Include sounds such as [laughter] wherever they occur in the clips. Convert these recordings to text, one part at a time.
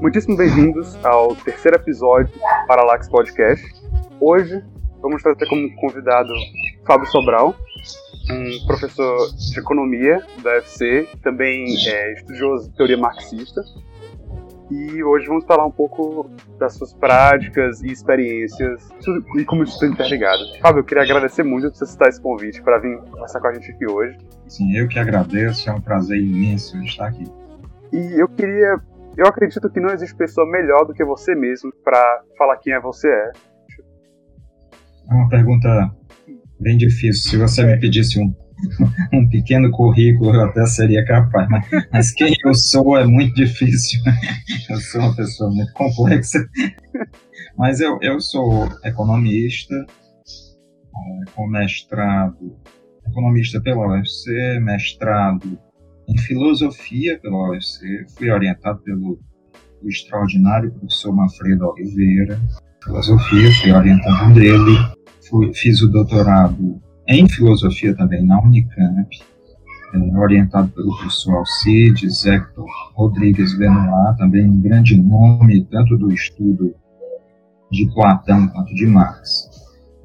Muitíssimo bem-vindos ao terceiro episódio do Paralax Podcast. Hoje vamos trazer como convidado Fábio Sobral, um professor de economia da UFC, também é estudioso de teoria marxista. E hoje vamos falar um pouco das suas práticas e experiências e como isso está interligado. Fábio, eu queria agradecer muito por você citar esse convite para vir conversar com a gente aqui hoje. Sim, eu que agradeço, é um prazer imenso estar aqui. E eu queria eu acredito que não existe pessoa melhor do que você mesmo para falar quem é você é. É uma pergunta bem difícil. Se você me pedisse um, [laughs] um pequeno currículo, eu até seria capaz. Mas, mas quem eu sou é muito difícil. [laughs] Eu sou uma pessoa muito complexa. Mas eu, eu sou economista, é, com mestrado, economista pela UFC, mestrado em filosofia pela UFC, fui orientado pelo extraordinário professor Manfredo Oliveira, filosofia, fui orientado dele, fui, fiz o doutorado em filosofia também na Unicamp, é, orientado pelo professor Alcides, Hector Rodrigues Benoit, também um grande nome, tanto do estudo de Platão quanto de Marx.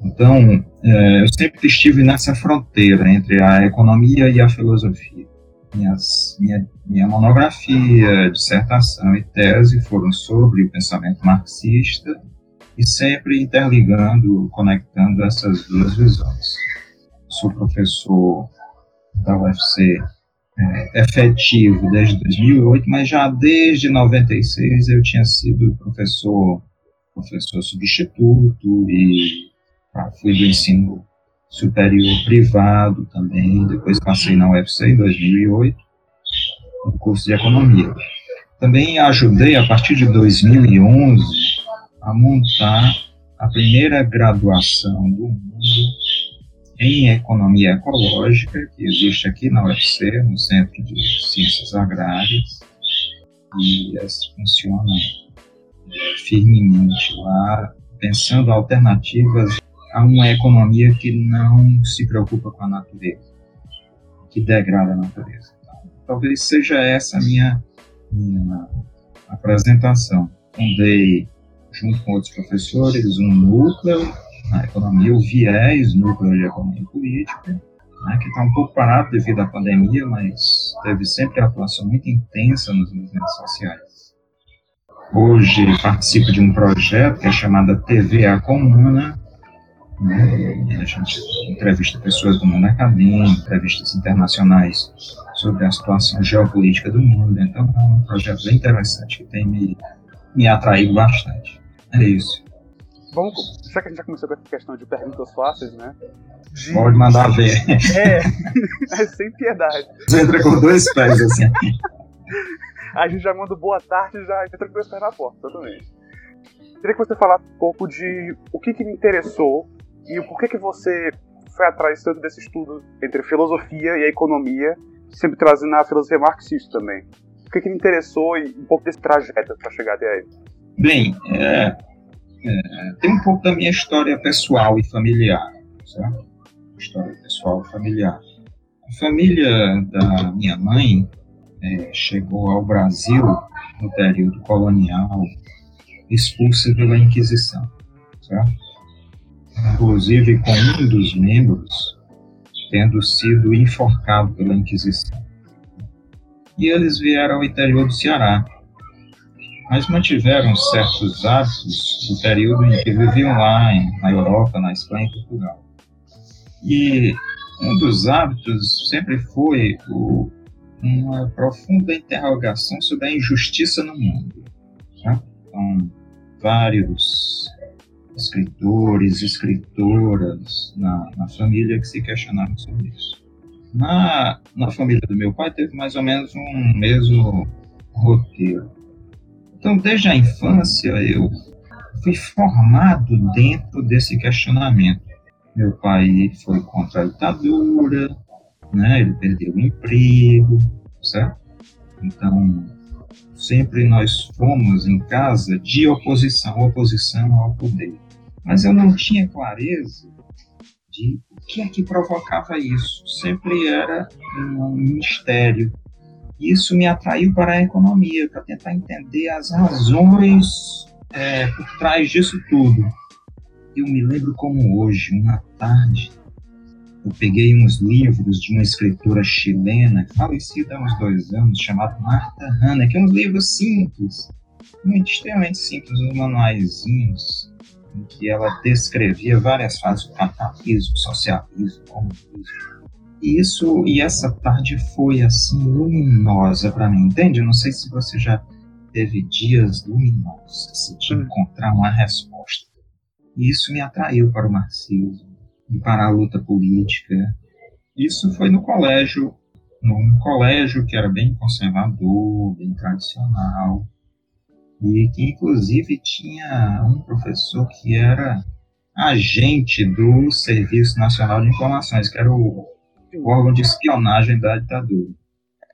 Então, é, eu sempre estive nessa fronteira entre a economia e a filosofia minhas, minha, minha monografia, dissertação e tese foram sobre o pensamento marxista e sempre interligando, conectando essas duas visões. Sou professor da UFC é, efetivo desde 2008, mas já desde 96 eu tinha sido professor, professor substituto e ah, fui do ensino superior privado também, depois passei na UFC em 2008, no curso de economia. Também ajudei, a partir de 2011, a montar a primeira graduação do mundo em economia ecológica, que existe aqui na UFC, no Centro de Ciências Agrárias, e funciona é, firmemente lá, pensando alternativas a uma economia que não se preocupa com a natureza, que degrada a natureza. Talvez seja essa a minha, minha apresentação. Fundei, junto com outros professores, um núcleo na economia, o viés núcleo de economia política, né, que está um pouco parado devido à pandemia, mas teve sempre atuação muito intensa nos movimentos sociais. Hoje participo de um projeto que é chamado TVA Comuna, né? A gente entrevista pessoas do mundo acadêmico, entrevistas internacionais sobre a situação geopolítica do mundo. Então é um projeto bem interessante que tem me, me atraído bastante. É isso. Vamos, já que a gente já começou com essa questão de perguntas fáceis, né? De... Pode mandar ver. É, [laughs] é sem piedade. Você entra com dois pés assim. a gente já manda boa tarde e já entra com dois pés na porta, totalmente. Queria que você falasse um pouco de o que, que me interessou e por que que você foi atrás tanto desse estudo entre filosofia e a economia, sempre trazendo a filosofia marxista também? O que que me interessou e um pouco desse trajeto para chegar até aí? Bem, é, é, tem um pouco da minha história pessoal e familiar, certo? História pessoal e familiar. A família da minha mãe é, chegou ao Brasil no período colonial, expulsa pela Inquisição, certo? inclusive com um dos membros tendo sido enforcado pela Inquisição. E eles vieram ao interior do Ceará, mas mantiveram certos hábitos do período em que viviam lá, em, na Europa, na Espanha e Portugal. E um dos hábitos sempre foi o, uma profunda interrogação sobre a injustiça no mundo. Né? Então, vários escritores, escritoras na, na família que se questionaram sobre isso. Na, na família do meu pai teve mais ou menos um mesmo roteiro. Então, desde a infância, eu fui formado dentro desse questionamento. Meu pai foi contra a ditadura, né? ele perdeu o emprego, certo? Então, sempre nós fomos em casa de oposição, oposição ao poder. Mas eu não tinha clareza de o que é que provocava isso. Sempre era um mistério. Isso me atraiu para a economia, para tentar entender as razões é, por trás disso tudo. Eu me lembro como hoje, uma tarde, eu peguei uns livros de uma escritora chilena, falecida há uns dois anos, chamada Marta Hanna, que é uns livros simples, muito extremamente simples, uns manuaizinhos, em que ela descrevia várias fases do capitalismo, socialismo, comunismo. E isso, e essa tarde foi assim luminosa para mim, entende? Eu não sei se você já teve dias luminosos, assim, de hum. encontrar uma resposta. E isso me atraiu para o marxismo e para a luta política. Isso foi no colégio, num colégio que era bem conservador, bem tradicional, e que inclusive tinha um professor que era agente do Serviço Nacional de Informações, que era o, o órgão de espionagem da ditadura.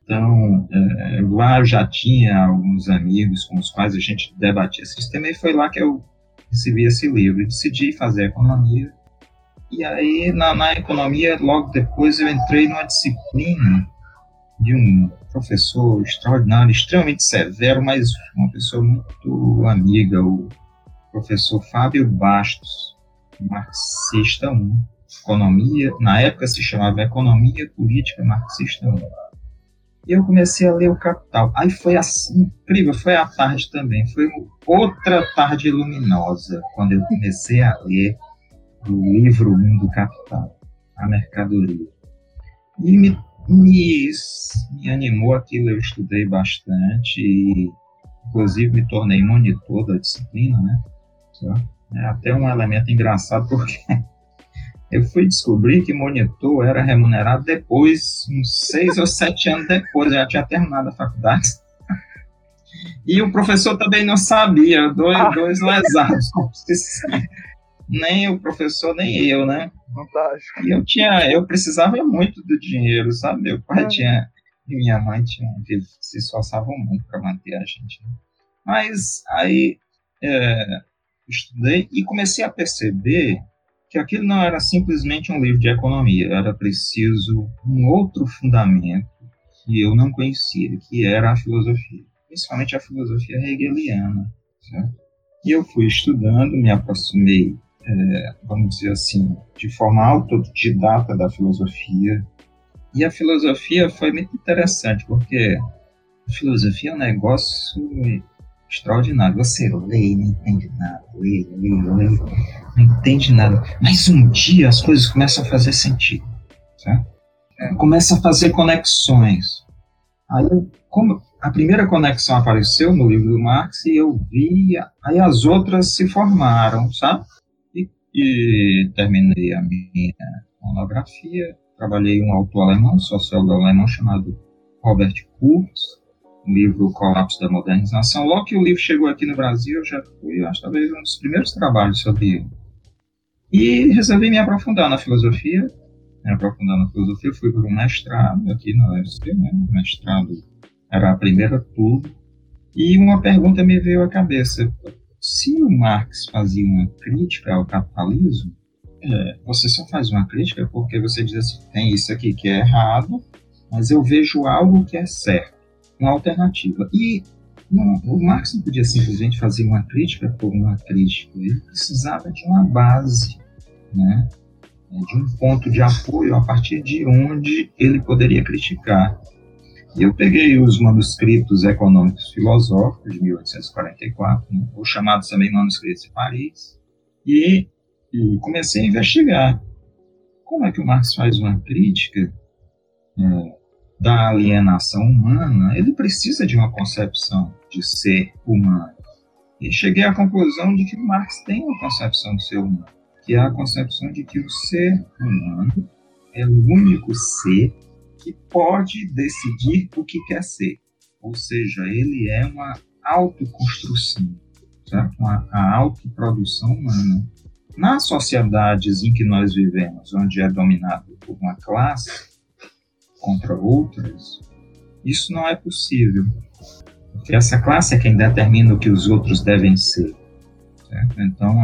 Então, é, lá eu já tinha alguns amigos com os quais a gente debatia sistema, e foi lá que eu recebi esse livro. E decidi fazer economia e aí, na, na economia, logo depois eu entrei numa disciplina de um professor extraordinário, extremamente severo, mas uma pessoa muito amiga, o professor Fábio Bastos, marxista 1, economia, na época se chamava Economia Política Marxista 1. E eu comecei a ler o Capital. Aí foi assim, incrível, foi à tarde também, foi outra tarde luminosa, quando eu comecei a ler do livro 1 do Capital, A Mercadoria. E me, me, me animou aquilo, eu estudei bastante e, inclusive, me tornei monitor da disciplina, né? É até um elemento engraçado, porque eu fui descobrir que monitor era remunerado depois, uns seis ou sete anos depois, eu já tinha terminado a faculdade. E o professor também não sabia, dois, ah. dois lesados nem o professor, nem eu, né? Fantástico. E eu tinha, eu precisava muito do dinheiro, sabe? Meu pai é. tinha e minha mãe tinha, se esforçavam muito para manter a gente. Né? Mas aí é, estudei e comecei a perceber que aquilo não era simplesmente um livro de economia, era preciso um outro fundamento que eu não conhecia, que era a filosofia, principalmente a filosofia hegeliana. Certo? E eu fui estudando, me aproximei é, vamos dizer assim, de forma autodidata da filosofia. E a filosofia foi muito interessante, porque a filosofia é um negócio extraordinário. Você lê e não entende nada, lê, lê, lê, não entende nada. Mas um dia as coisas começam a fazer sentido, certo? É, começa a fazer conexões. Aí, como a primeira conexão apareceu no livro do Marx e eu vi, aí as outras se formaram, sabe? e terminei a minha monografia. Trabalhei um autor alemão, sociólogo alemão chamado Robert Kurz, livro Colapso da Modernização. Logo que o livro chegou aqui no Brasil, eu já fui, acho talvez, um dos primeiros trabalhos sobre ele. E resolvi me aprofundar na filosofia. Me aprofundar na filosofia, fui para um mestrado aqui na UFC, né? O mestrado era a primeira turma. E uma pergunta me veio à cabeça: se o Marx fazia uma crítica ao capitalismo, é, você só faz uma crítica porque você diz assim: tem isso aqui que é errado, mas eu vejo algo que é certo, uma alternativa. E não, o Marx não podia simplesmente fazer uma crítica por uma crítica, ele precisava de uma base, né? de um ponto de apoio a partir de onde ele poderia criticar. E eu peguei os manuscritos econômicos filosóficos de 1844, né, ou chamados também manuscritos de Paris, e, e, comecei a investigar como é que o Marx faz uma crítica é, da alienação humana. Ele precisa de uma concepção de ser humano. E cheguei à conclusão de que Marx tem uma concepção de ser humano, que é a concepção de que o ser humano é o único ser que pode decidir o que quer ser. Ou seja, ele é uma autoconstrução, certo? Uma, a autoprodução humana. Nas sociedades em que nós vivemos, onde é dominado por uma classe contra outras, isso não é possível. que essa classe é quem determina o que os outros devem ser. Certo? Então,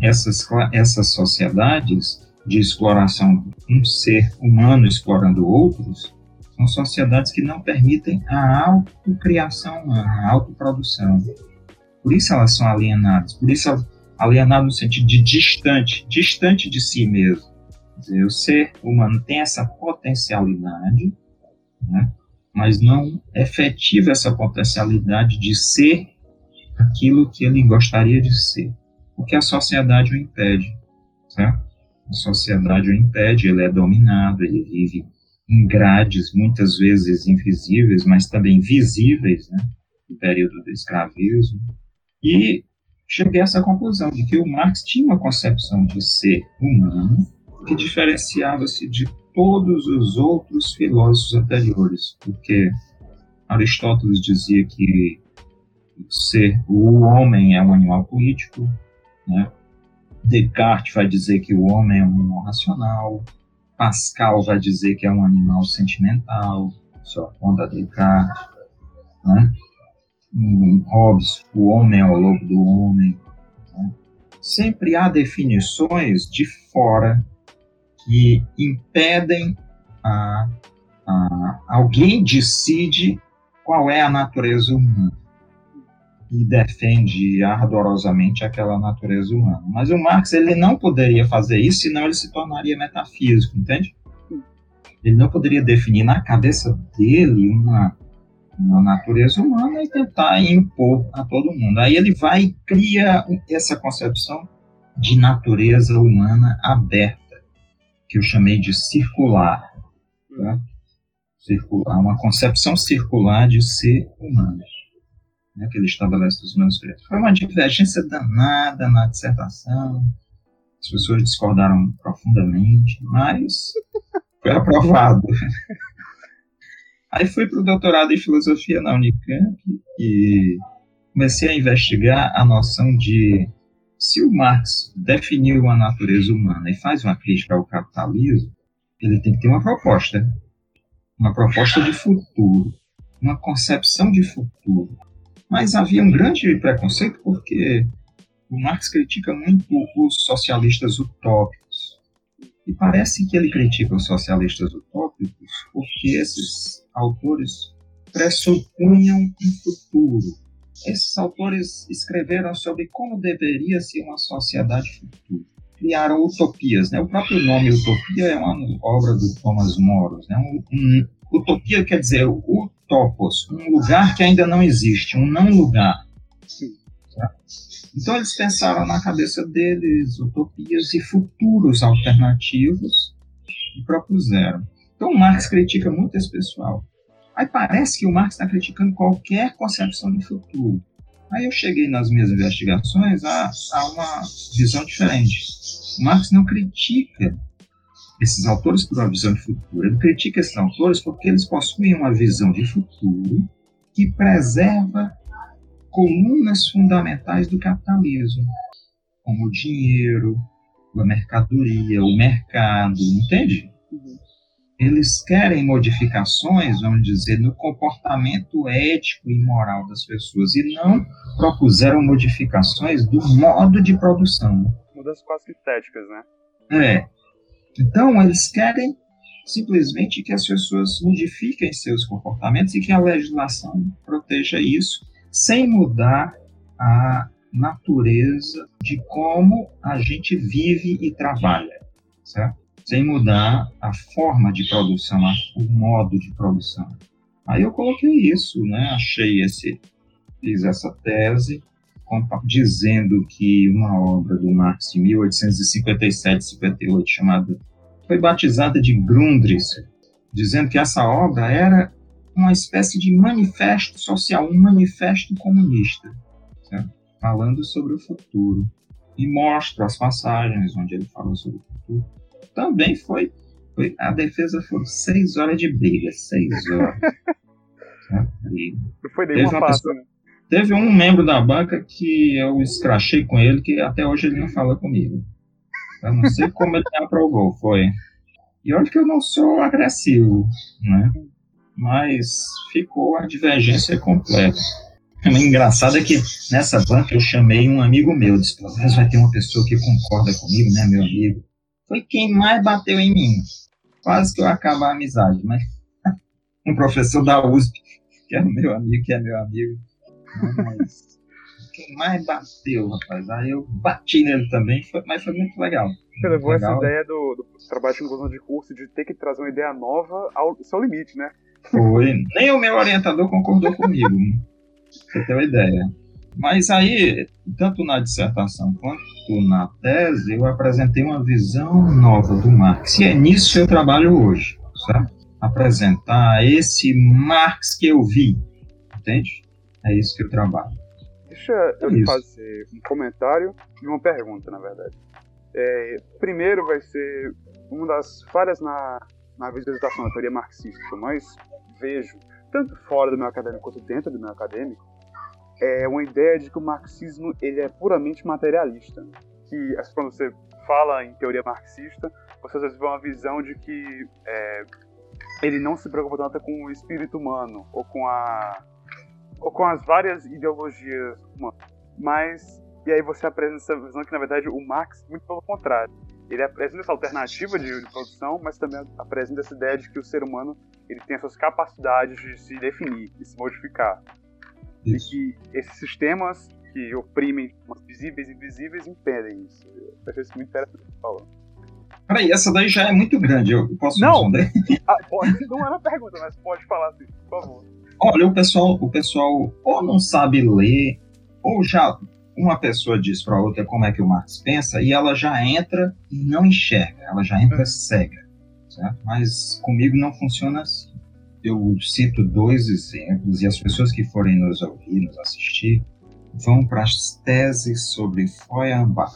essas, essas sociedades de exploração, um ser humano explorando outros, são sociedades que não permitem a autocriação humana, a autoprodução. Por isso elas são alienadas, por isso alienadas no sentido de distante, distante de si mesmo. Dizer, o ser humano tem essa potencialidade, né, mas não efetiva essa potencialidade de ser aquilo que ele gostaria de ser, porque a sociedade o impede, certo? A sociedade o impede, ele é dominado, ele vive em grades, muitas vezes invisíveis, mas também visíveis, né, no período do escravismo. E cheguei a essa conclusão de que o Marx tinha uma concepção de ser humano que diferenciava-se de todos os outros filósofos anteriores, porque Aristóteles dizia que o ser, o homem é um animal político, né? Descartes vai dizer que o homem é um animal racional, Pascal vai dizer que é um animal sentimental, só conta Descartes, né? Hobbes, o homem é o lobo do homem. Né? Sempre há definições de fora que impedem a, a alguém decide qual é a natureza humana e defende ardorosamente aquela natureza humana. Mas o Marx ele não poderia fazer isso, senão ele se tornaria metafísico, entende? Ele não poderia definir na cabeça dele uma, uma natureza humana e tentar impor a todo mundo. Aí ele vai e cria essa concepção de natureza humana aberta, que eu chamei de circular. Tá? Circular, uma concepção circular de ser humano né, que ele estabelece dos manuscritos. Foi uma divergência danada na dissertação, as pessoas discordaram profundamente, mas foi aprovado. [laughs] Aí fui para o doutorado em filosofia na Unicamp e comecei a investigar a noção de se o Marx definiu a natureza humana e faz uma crítica ao capitalismo, ele tem que ter uma proposta, uma proposta de futuro, uma concepção de futuro. Mas havia um grande preconceito porque o Marx critica muito os socialistas utópicos. E parece que ele critica os socialistas utópicos porque esses autores pressupunham um futuro. Esses autores escreveram sobre como deveria ser uma sociedade futura. Criaram utopias. Né? O próprio nome utopia é uma obra do Thomas Moros. Né? Um, um, utopia quer dizer o topos, um lugar que ainda não existe, um não lugar. Tá? Então eles pensaram na cabeça deles utopias e futuros alternativos e propuseram. Então Marx critica muito esse pessoal. Aí parece que o Marx está criticando qualquer concepção de futuro. Aí eu cheguei nas minhas investigações a, a uma visão diferente. O Marx não critica esses autores por uma visão de futuro. Ele critica esses autores porque eles possuem uma visão de futuro que preserva colunas fundamentais do capitalismo, como o dinheiro, a mercadoria, o mercado, entende? Uhum. Eles querem modificações, vamos dizer, no comportamento ético e moral das pessoas e não propuseram modificações do modo de produção. Mudanças quase estéticas, né? É, então, eles querem simplesmente que as pessoas modifiquem seus comportamentos e que a legislação proteja isso, sem mudar a natureza de como a gente vive e trabalha, certo? Sem mudar a forma de produção, o modo de produção. Aí eu coloquei isso, né? Achei esse, fiz essa tese dizendo que uma obra do Marx de 1857-58 chamada foi batizada de Grundrisse, dizendo que essa obra era uma espécie de manifesto social, um manifesto comunista, certo? falando sobre o futuro. E mostra as passagens onde ele fala sobre o futuro. Também foi, foi a defesa foram seis horas de briga, seis horas. [laughs] Não foi nenhuma fácil, né? Teve um membro da banca que eu escrachei com ele, que até hoje ele não fala comigo. Eu não sei como ele me aprovou, foi. E olha que eu não sou agressivo, né? Mas ficou a divergência completa. O engraçado é que nessa banca eu chamei um amigo meu, disse, pelo menos vai ter uma pessoa que concorda comigo, né, meu amigo. Foi quem mais bateu em mim. Quase que eu acabar a amizade, mas [laughs] um professor da USP, que é meu amigo, que é meu amigo. Mas quem mais bateu, rapaz? Aí eu bati nele também, foi, mas foi muito legal. Você levou legal. essa ideia do, do trabalho de conclusão de curso de ter que trazer uma ideia nova ao seu limite, né? Foi. Nem o meu orientador concordou comigo você ter uma ideia. Mas aí, tanto na dissertação quanto na tese, eu apresentei uma visão nova do Marx. E é nisso que eu trabalho hoje, certo? Apresentar esse Marx que eu vi, entende? É isso que eu trabalho. Deixa eu é fazer um comentário e uma pergunta, na verdade. É, primeiro vai ser uma das falhas na, na visualização da teoria marxista mais vejo, tanto fora do meu acadêmico quanto dentro do meu acadêmico, é uma ideia de que o marxismo ele é puramente materialista. Que quando você fala em teoria marxista, você às vezes vê uma visão de que é, ele não se preocupa tanto com o espírito humano ou com a ou com as várias ideologias humanas. Mas e aí você apresenta essa visão que na verdade o Marx muito pelo contrário. Ele apresenta essa alternativa de, de produção, mas também apresenta essa ideia de que o ser humano ele tem as suas capacidades de se definir, de se modificar. Isso. E que esses sistemas que oprimem os visíveis e invisíveis impedem isso. Eu achei isso muito interessante falando. Peraí, essa daí já é muito grande, eu posso não. responder? [laughs] Ah, pode, não era pergunta, mas pode falar assim, por favor. Olha, o pessoal, o pessoal ou não sabe ler, ou já uma pessoa diz para outra como é que o Marx pensa e ela já entra e não enxerga, ela já entra é. cega, certo? Mas comigo não funciona assim eu cito dois exemplos e as pessoas que forem nos ouvir, nos assistir, vão para as teses sobre Feuerbach.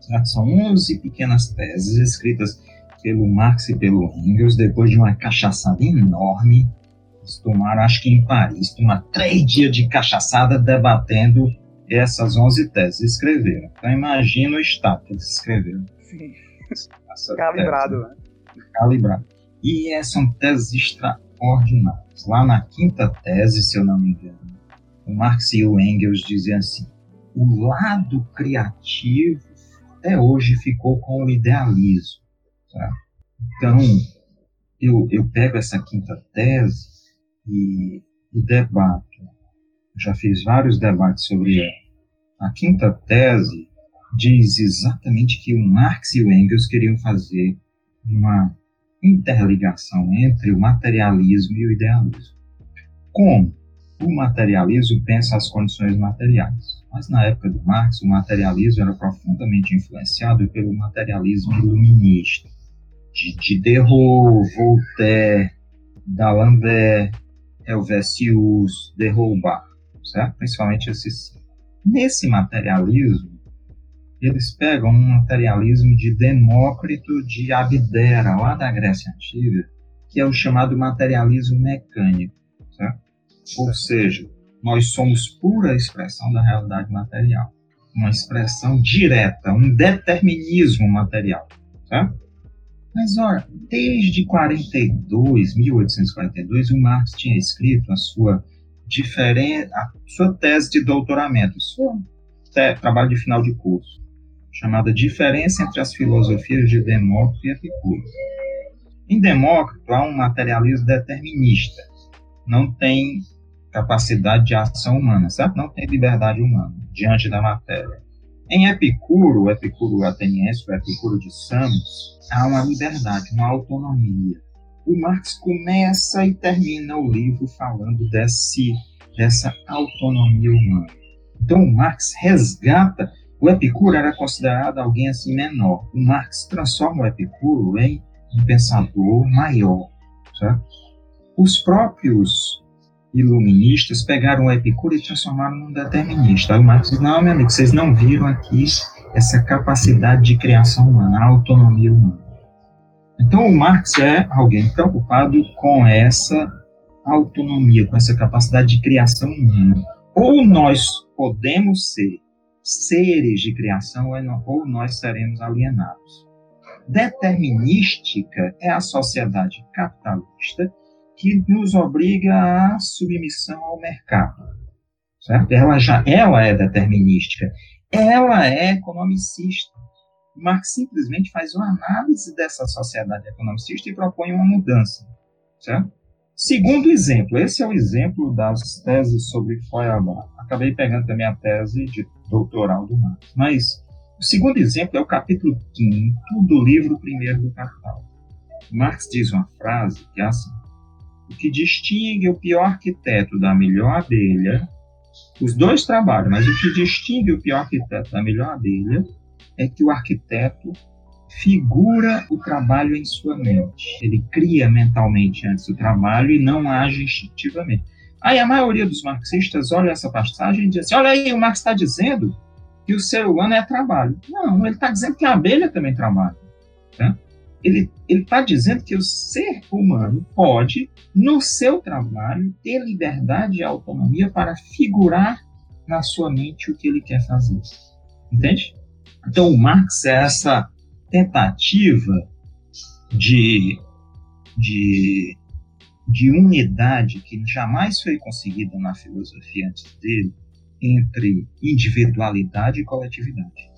Certo? São 11 pequenas teses escritas pelo Marx e pelo Engels depois de uma cachaçada enorme. Eles tomaram, acho que em Paris, tomaram três dias de cachaçada debatendo essas 11 teses. Escreveram. Então imagina o estado que eles escreveram. Sim. Calibrado, tese, né? Calibrado. E são teses extraordinárias. Lá na quinta tese, se eu não me engano, o Marx e o Engels diziam assim: o lado criativo até hoje ficou com o idealismo. Tá? Então, eu, eu pego essa quinta tese e, e debato. Já fiz vários debates sobre ela. A quinta tese diz exatamente que o Marx e o Engels queriam fazer uma interligação entre o materialismo e o idealismo. Como? O materialismo pensa as condições materiais, mas na época do Marx, o materialismo era profundamente influenciado pelo materialismo iluminista, de Diderot, Voltaire, D'Alembert, Helvetius, Derrubart, certo? Principalmente esses cinco. Nesse materialismo, eles pegam um materialismo de Demócrito de Abdera, lá da Grécia Antiga, que é o chamado materialismo mecânico. Certo? Ou seja, nós somos pura expressão da realidade material, uma expressão direta, um determinismo material. Certo? Mas olha, desde 42, 1842, o Marx tinha escrito a sua, diferen... a sua tese de doutoramento, seu trabalho de final de curso chamada Diferença entre as Filosofias de Demócrito e Epicuro. Em Demócrito há um materialismo determinista, não tem capacidade de ação humana, certo? Não tem liberdade humana diante da matéria. Em Epicuro, o Epicuro ateniense, o Epicuro de Samos, há uma liberdade, uma autonomia. O Marx começa e termina o livro falando desse, dessa autonomia humana. Então, o Marx resgata o Epicuro era considerado alguém assim menor. O Marx transforma o Epicuro em um pensador maior. Certo? Os próprios iluministas pegaram o Epicuro e transformaram num determinista. Aí o Marx diz: Não, meu amigo, vocês não viram aqui essa capacidade de criação humana, a autonomia humana. Então, o Marx é alguém preocupado com essa autonomia, com essa capacidade de criação humana. Ou nós podemos ser seres de criação ou nós seremos alienados. Determinística é a sociedade capitalista que nos obriga à submissão ao mercado. certo? Ela já ela é determinística, ela é economicista. Marx simplesmente faz uma análise dessa sociedade economicista e propõe uma mudança, certo? Segundo exemplo, esse é o exemplo das teses sobre Feuerbach. Acabei pegando também a tese de doutoral do Marx. Mas o segundo exemplo é o capítulo 5 do livro primeiro do Capital. Marx diz uma frase que é assim: O que distingue o pior arquiteto da melhor abelha, os dois trabalham, mas o que distingue o pior arquiteto da melhor abelha é que o arquiteto figura o trabalho em sua mente. Ele cria mentalmente antes do trabalho e não age instintivamente. Aí a maioria dos marxistas olha essa passagem e diz assim: olha aí, o Marx está dizendo que o ser humano é trabalho. Não, ele está dizendo que a abelha também trabalha. Tá? Ele está dizendo que o ser humano pode, no seu trabalho, ter liberdade e autonomia para figurar na sua mente o que ele quer fazer. Entende? Então, o Marx é essa tentativa de, de, de unidade que jamais foi conseguida na filosofia antes dele entre individualidade e coletividade.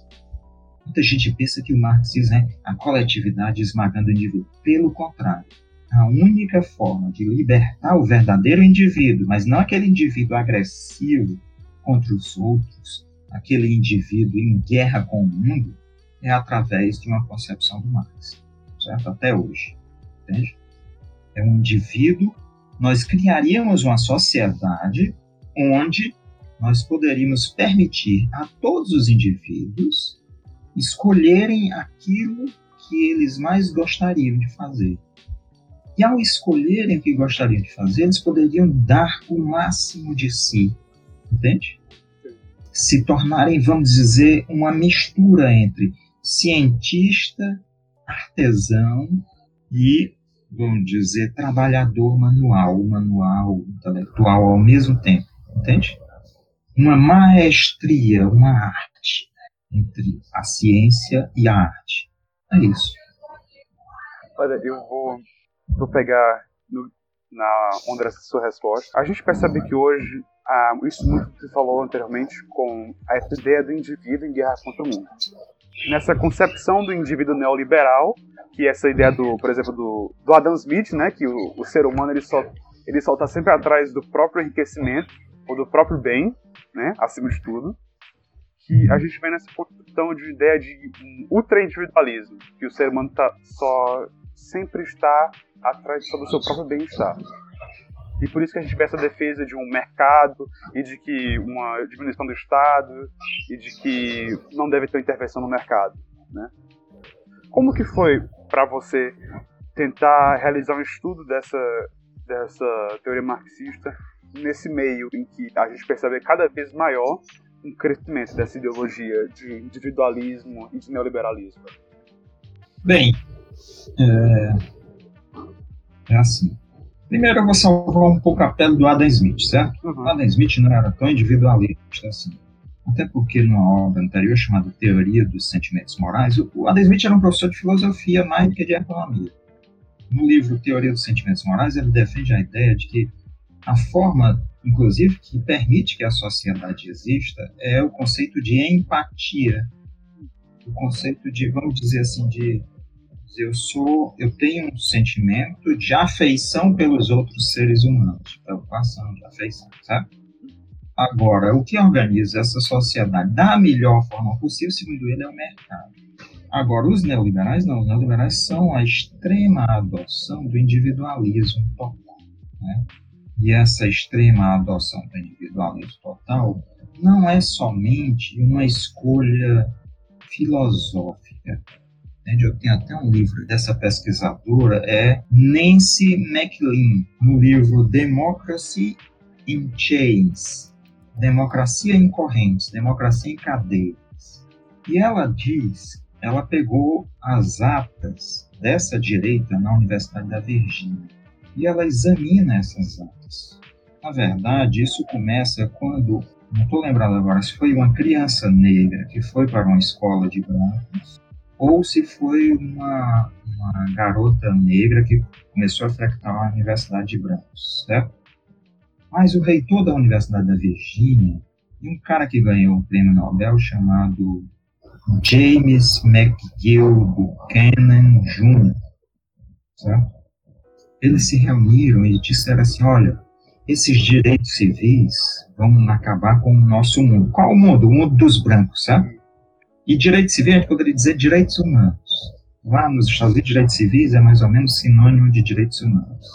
Muita gente pensa que o marxismo é a coletividade esmagando o indivíduo. Pelo contrário, a única forma de libertar o verdadeiro indivíduo, mas não aquele indivíduo agressivo contra os outros, aquele indivíduo em guerra com o mundo, é através de uma concepção do Marx, certo? Até hoje, entende? É um indivíduo. Nós criaríamos uma sociedade onde nós poderíamos permitir a todos os indivíduos escolherem aquilo que eles mais gostariam de fazer. E ao escolherem o que gostariam de fazer, eles poderiam dar o máximo de si, entende? Se tornarem, vamos dizer, uma mistura entre cientista, artesão e, vamos dizer, trabalhador manual, manual, intelectual ao mesmo tempo, entende? uma maestria, uma arte entre a ciência e a arte. É isso. Olha, eu vou, vou pegar no, na onda dessa sua resposta. A gente percebe que hoje, ah, isso muito que você falou anteriormente, com essa ideia do indivíduo em guerra contra o mundo. Nessa concepção do indivíduo neoliberal, que é essa ideia do, por exemplo, do, do Adam Smith, né, que o, o ser humano ele só ele só está sempre atrás do próprio enriquecimento ou do próprio bem, né, acima de tudo, que a gente vem nessa questão de ideia de ultra-individualismo, que o ser humano tá, só sempre está atrás do seu próprio bem-estar. E por isso que a gente vê essa defesa de um mercado e de que uma diminuição do Estado e de que não deve ter intervenção no mercado, né? Como que foi para você tentar realizar um estudo dessa dessa teoria marxista nesse meio em que a gente percebe cada vez maior um crescimento dessa ideologia de individualismo e de neoliberalismo? Bem, é, é assim. Primeiro eu vou salvar um pouco a pele do Adam Smith, certo? Uhum. Adam Smith não era tão individualista assim. Até porque numa obra anterior chamada Teoria dos Sentimentos Morais, o Adam Smith era um professor de filosofia mais do que de economia. No livro Teoria dos Sentimentos Morais, ele defende a ideia de que a forma, inclusive, que permite que a sociedade exista é o conceito de empatia, o conceito de, vamos dizer assim, de eu sou, eu tenho um sentimento de afeição pelos outros seres humanos, preocupação, de afeição, sabe? Agora, o que organiza essa sociedade da melhor forma possível, segundo ele, é o mercado. Agora, os neoliberais não, os neoliberais são a extrema adoção do individualismo total, né? E essa extrema adoção do individualismo total não é somente uma escolha filosófica. Eu tenho até um livro dessa pesquisadora, é Nancy McLean, no livro Democracy in Chains, Democracia em Correntes, Democracia em Cadeias. E ela diz, ela pegou as atas dessa direita na Universidade da Virgínia e ela examina essas atas. Na verdade, isso começa quando, não estou lembrado agora se foi uma criança negra que foi para uma escola de brancos ou se foi uma, uma garota negra que começou a frequentar a universidade de brancos, certo? Mas o reitor da Universidade da Virgínia e um cara que ganhou um prêmio Nobel chamado James McGill Buchanan Jr. Certo? Eles se reuniram e disseram assim: olha, esses direitos civis vão acabar com o nosso mundo. Qual o mundo? O mundo dos brancos, sabe? E direito civil, a gente poderia dizer direitos humanos. Lá nos Estados Unidos, direitos civis é mais ou menos sinônimo de direitos humanos.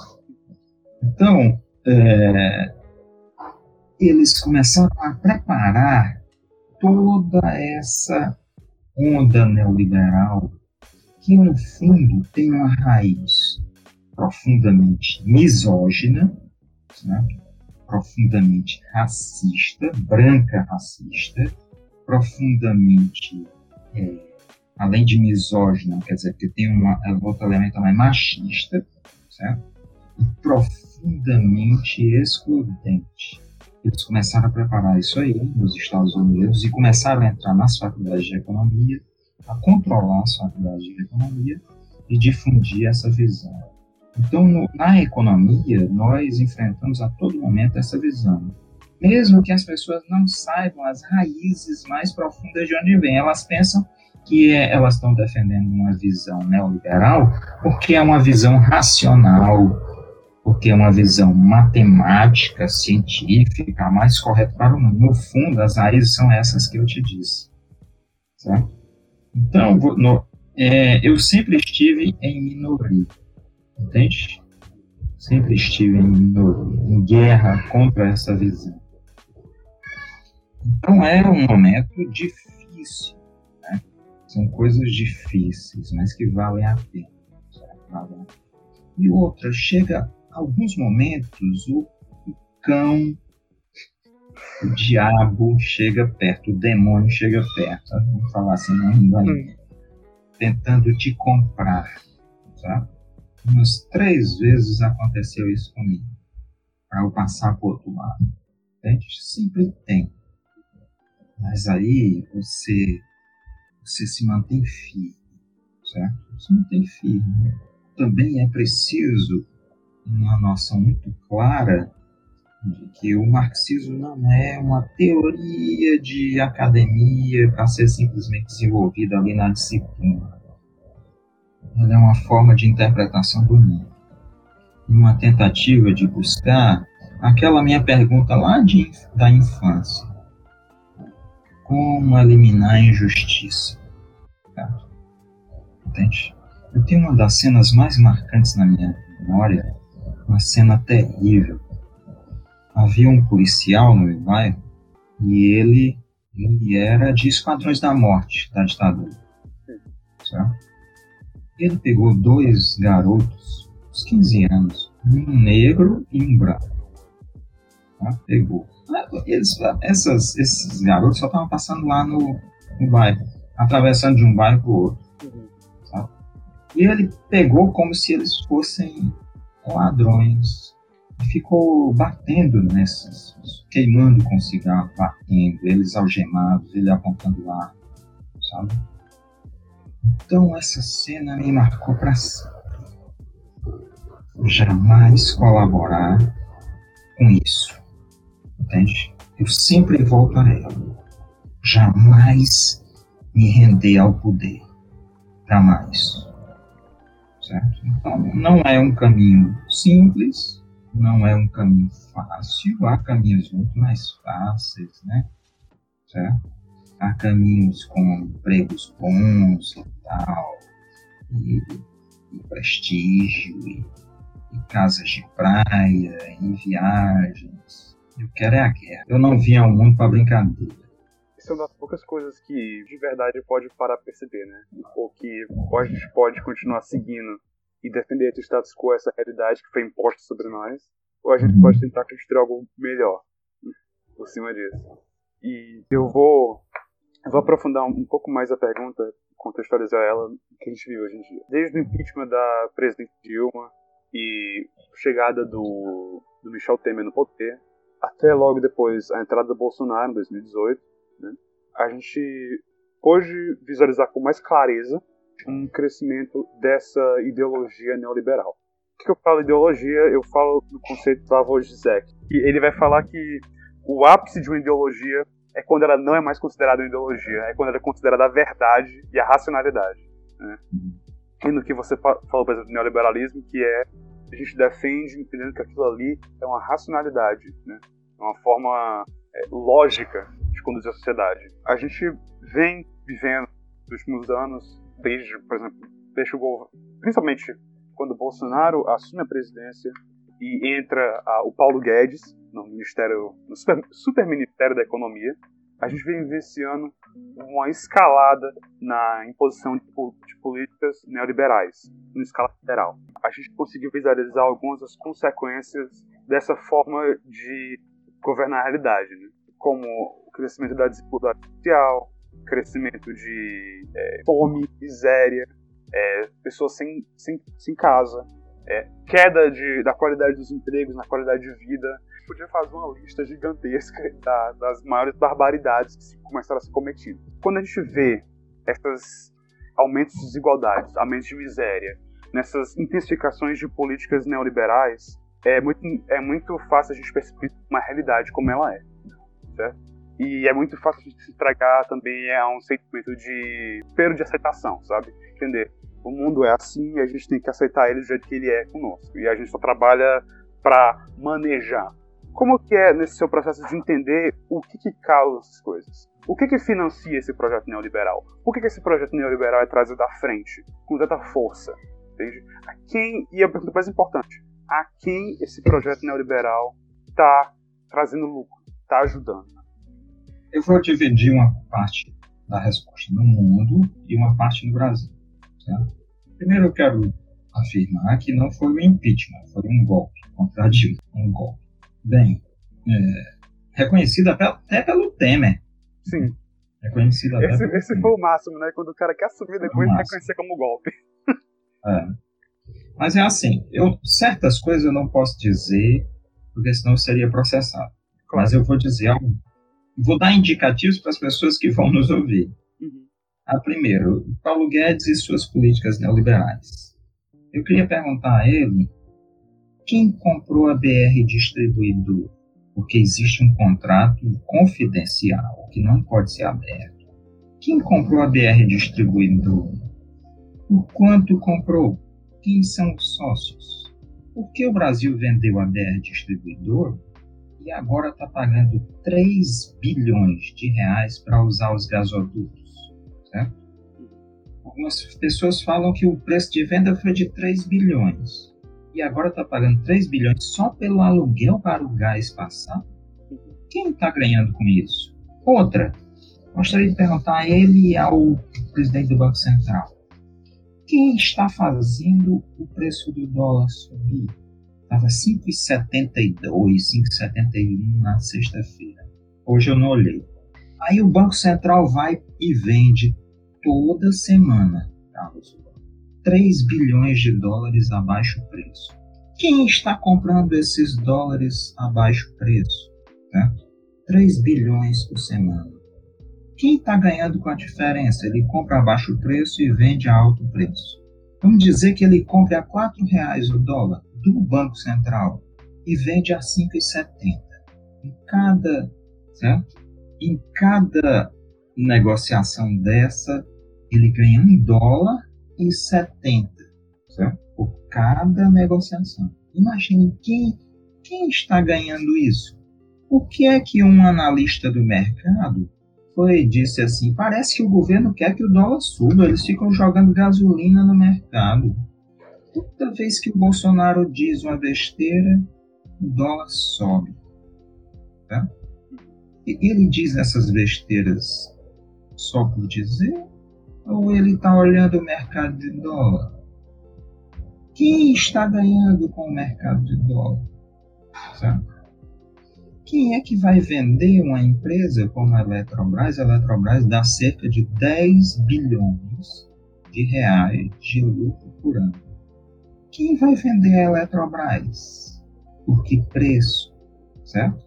Então, é, eles começaram a preparar toda essa onda neoliberal que, no fundo, tem uma raiz profundamente misógina, né? profundamente racista, branca racista, profundamente, é, além de misógina, quer dizer, que tem uma, outro elemento mais machista, certo? e profundamente excludente. Eles começaram a preparar isso aí nos Estados Unidos e começaram a entrar nas faculdades de economia, a controlar as faculdades de economia e difundir essa visão. Então, no, na economia, nós enfrentamos a todo momento essa visão. Mesmo que as pessoas não saibam as raízes mais profundas de onde vem, elas pensam que é, elas estão defendendo uma visão neoliberal porque é uma visão racional, porque é uma visão matemática, científica, mais correta para o mundo. No fundo, as raízes são essas que eu te disse. Certo? Então, no, é, eu sempre estive em minoria, entende? Sempre estive em minoria, em guerra contra essa visão. Então, é um momento difícil, né? São coisas difíceis, mas que valem a pena. E outra, chega alguns momentos o, o cão, o diabo chega perto, o demônio chega perto, vamos falar assim, não engane, tentando te comprar, tá? Umas três vezes aconteceu isso comigo, para eu passar para o outro lado. Entende? Sempre tem. Mas aí você, você se mantém firme, certo? Você mantém firme. Também é preciso uma noção muito clara de que o marxismo não é uma teoria de academia para ser simplesmente desenvolvida ali na disciplina. Ela é uma forma de interpretação do mundo. Uma tentativa de buscar aquela minha pergunta lá de, da infância. Como eliminar a injustiça? Tá? Entende? Eu tenho uma das cenas mais marcantes na minha memória uma cena terrível. Havia um policial no bairro e ele, ele era de esquadrões da morte da ditadura. Certo? Ele pegou dois garotos, uns 15 anos, um negro e um branco. Tá? Pegou. Eles, essas, esses garotos só estavam passando lá no, no bairro, atravessando de um bairro para o outro. Tá? E ele pegou como se eles fossem ladrões. E ficou batendo nesses, queimando com cigarro, batendo, eles algemados, ele apontando lá, sabe? Então essa cena me marcou para. Jamais colaborar com isso, entende? Eu sempre volto a ela. Jamais me render ao poder. Jamais certo? Então, não é um caminho simples, não é um caminho fácil, há caminhos muito mais fáceis, né? Certo? Há caminhos com empregos bons e tal, e, e prestígio, e, e casas de praia, e viagens. Eu quero é a guerra. Eu não vim ao mundo para brincadeira isso é uma das poucas coisas que de verdade pode parar a perceber, né? Ou que a gente pode continuar seguindo e defender esse status quo, essa realidade que foi imposta sobre nós, ou a gente pode tentar construir algo melhor por cima disso. E eu vou, eu vou aprofundar um, pouco mais a pergunta, contextualizar ela que a gente vive hoje em dia. Desde o impeachment da presidente Dilma e chegada do, do Michel Temer no poder, até logo depois a entrada do Bolsonaro em 2018, né, a gente pode visualizar com mais clareza um crescimento dessa ideologia neoliberal. que eu falo ideologia, eu falo do conceito Slavoj Zizek. E ele vai falar que o ápice de uma ideologia é quando ela não é mais considerada uma ideologia, é quando ela é considerada a verdade e a racionalidade. Né? E no que você falou, por exemplo, do neoliberalismo, que é a gente defende entendendo que aquilo ali é uma racionalidade, né? Uma forma é, lógica de conduzir a sociedade. A gente vem vivendo nos últimos anos, desde, por exemplo, desde o principalmente quando Bolsonaro assume a presidência e entra a, o Paulo Guedes no ministério, no super, super ministério da economia, a gente vem vivenciando uma escalada na imposição de, de, políticas neoliberais, em escala federal. A gente conseguiu visualizar algumas das consequências dessa forma de governar a realidade, né? como o crescimento da desigualdade social, crescimento de é, fome, miséria, é, pessoas sem, sem, sem casa, é, queda de, da qualidade dos empregos, na qualidade de vida. Podia fazer uma lista gigantesca da, das maiores barbaridades que começaram a ser cometidas. Quando a gente vê esses aumentos de desigualdades, aumentos de miséria, nessas intensificações de políticas neoliberais, é muito, é muito fácil a gente perceber uma realidade como ela é. Certo? E é muito fácil a gente se entregar também a um sentimento de espero de aceitação, sabe? Entender o mundo é assim e a gente tem que aceitar ele do jeito que ele é conosco. E a gente só trabalha para manejar. Como que é nesse seu processo de entender o que, que causa essas coisas? O que, que financia esse projeto neoliberal? Por que, que esse projeto neoliberal é trazido à frente com tanta força? Entende? A quem, e a pergunta mais importante, a quem esse projeto neoliberal está trazendo lucro, está ajudando? Eu vou dividir uma parte da resposta no mundo e uma parte no Brasil. Tá? Primeiro, eu quero afirmar que não foi um impeachment, foi um golpe contra a Dilma, um golpe. Bem, é, reconhecido até, até pelo Temer. Sim. Reconhecido até esse, esse foi o máximo, né? Quando o cara quer assumir depois reconhecer como golpe. É. Mas é assim, eu, certas coisas eu não posso dizer, porque senão seria processado. Claro. Mas eu vou dizer algo. Vou dar indicativos para as pessoas que vão nos ouvir. A primeiro, Paulo Guedes e suas políticas neoliberais. Eu queria perguntar a ele quem comprou a BR Distribuidor, porque existe um contrato confidencial que não pode ser aberto. Quem comprou a BR Distribuidor? Por quanto comprou? Quem são os sócios? Por que o Brasil vendeu a BR Distribuidor e agora está pagando 3 bilhões de reais para usar os gasodutos? Né? Algumas pessoas falam que o preço de venda foi de 3 bilhões e agora está pagando 3 bilhões só pelo aluguel para o gás passar. Quem está ganhando com isso? Outra, gostaria de perguntar a ele e ao presidente do Banco Central: quem está fazendo o preço do dólar subir? Estava 5,72, 5,71 na sexta-feira. Hoje eu não olhei. Aí o Banco Central vai e vende toda semana, Carlos, 3 bilhões de dólares a baixo preço. Quem está comprando esses dólares a baixo preço? Tá? 3 bilhões por semana. Quem está ganhando com a diferença? Ele compra a baixo preço e vende a alto preço. Vamos dizer que ele compra a 4 reais o dólar do Banco Central e vende a 5,70. Em cada, certo? Em cada negociação dessa, ele ganha um dólar e 70 certo? por cada negociação. Imagine quem, quem está ganhando isso. O que é que um analista do mercado foi disse assim: parece que o governo quer que o dólar suba, eles ficam jogando gasolina no mercado. Toda vez que o Bolsonaro diz uma besteira, o dólar sobe. Tá? E ele diz essas besteiras só por dizer ou ele está olhando o mercado de dólar? Quem está ganhando com o mercado de dólar? Sabe? Quem é que vai vender uma empresa como a Eletrobras? A Eletrobras dá cerca de 10 bilhões de reais de lucro por ano. Quem vai vender a Eletrobras? Por que preço? Certo?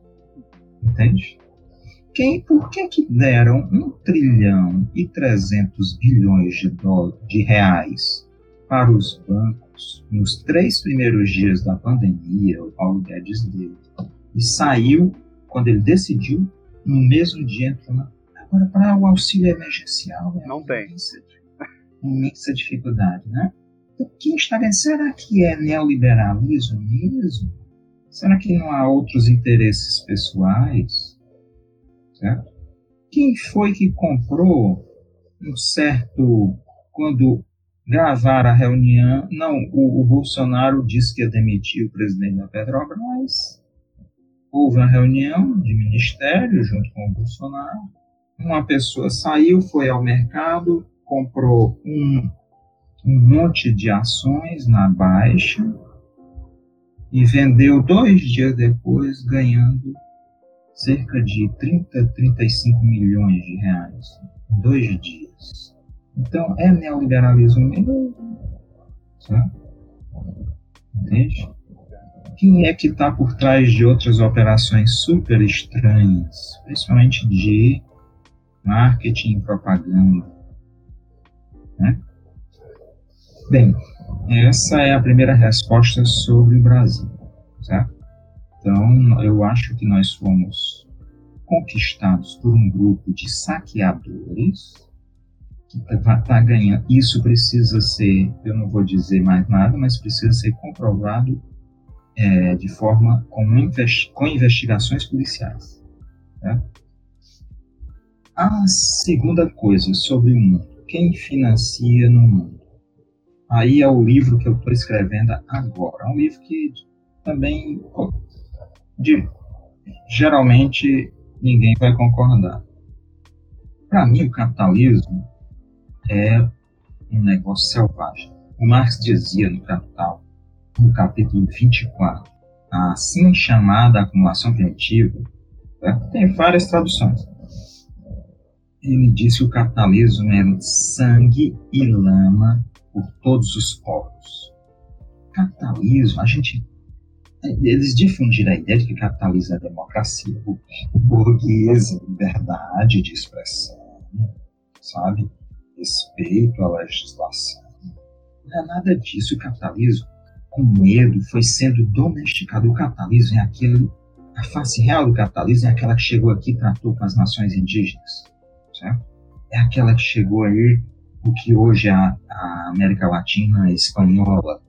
Entende? Quem, por que, que deram 1 trilhão e 300 bilhões de, de reais para os bancos nos três primeiros dias da pandemia, o Paulo Guedes deu, e saiu, quando ele decidiu, no mesmo dia entrou. Agora, para o auxílio emergencial, é não tem. Imensa, imensa dificuldade, né? Então, quem está vendo? Será que é neoliberalismo mesmo? Será que não há outros interesses pessoais? Certo? Quem foi que comprou um certo. Quando gravaram a reunião. Não, o, o Bolsonaro disse que ia demitir o presidente da Petrobras. Houve uma reunião de ministério junto com o Bolsonaro. Uma pessoa saiu, foi ao mercado, comprou um, um monte de ações na baixa e vendeu dois dias depois, ganhando cerca de 30, 35 milhões de reais em dois dias. Então, é neoliberalismo mesmo. Sabe? Entende? Quem é que está por trás de outras operações super estranhas, principalmente de marketing e propaganda? Né? Bem, essa é a primeira resposta sobre o Brasil. Certo? Então, eu acho que nós fomos conquistados por um grupo de saqueadores que está tá ganhando. Isso precisa ser, eu não vou dizer mais nada, mas precisa ser comprovado é, de forma com, com investigações policiais. Tá? A segunda coisa sobre o mundo: quem financia no mundo? Aí é o livro que eu estou escrevendo agora. É um livro que também de, geralmente ninguém vai concordar. Para mim, o capitalismo é um negócio selvagem. O Marx dizia no Capital, no capítulo 24, a assim chamada acumulação primitiva, né? tem várias traduções. Ele disse que o capitalismo é sangue e lama por todos os poros. Capitalismo, a gente eles difundiram a ideia de que capitalismo é democracia, burguesa, liberdade de expressão, sabe? Respeito à legislação. Não é nada disso. O capitalismo, com medo, foi sendo domesticado. O capitalismo é aquele. A face real do capitalismo é aquela que chegou aqui e tratou com as nações indígenas. Certo? É aquela que chegou aí, o que hoje a, a América Latina, a espanhola,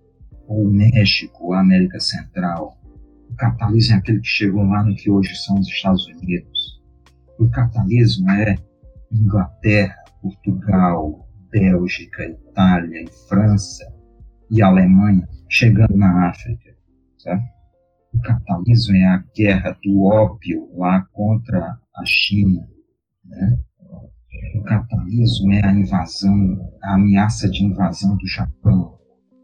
ou o México, a América Central. O capitalismo é aquele que chegou lá no que hoje são os Estados Unidos. O capitalismo é Inglaterra, Portugal, Bélgica, Itália e França e Alemanha chegando na África. O capitalismo é a guerra do ópio lá contra a China. Né? O capitalismo é a invasão, a ameaça de invasão do Japão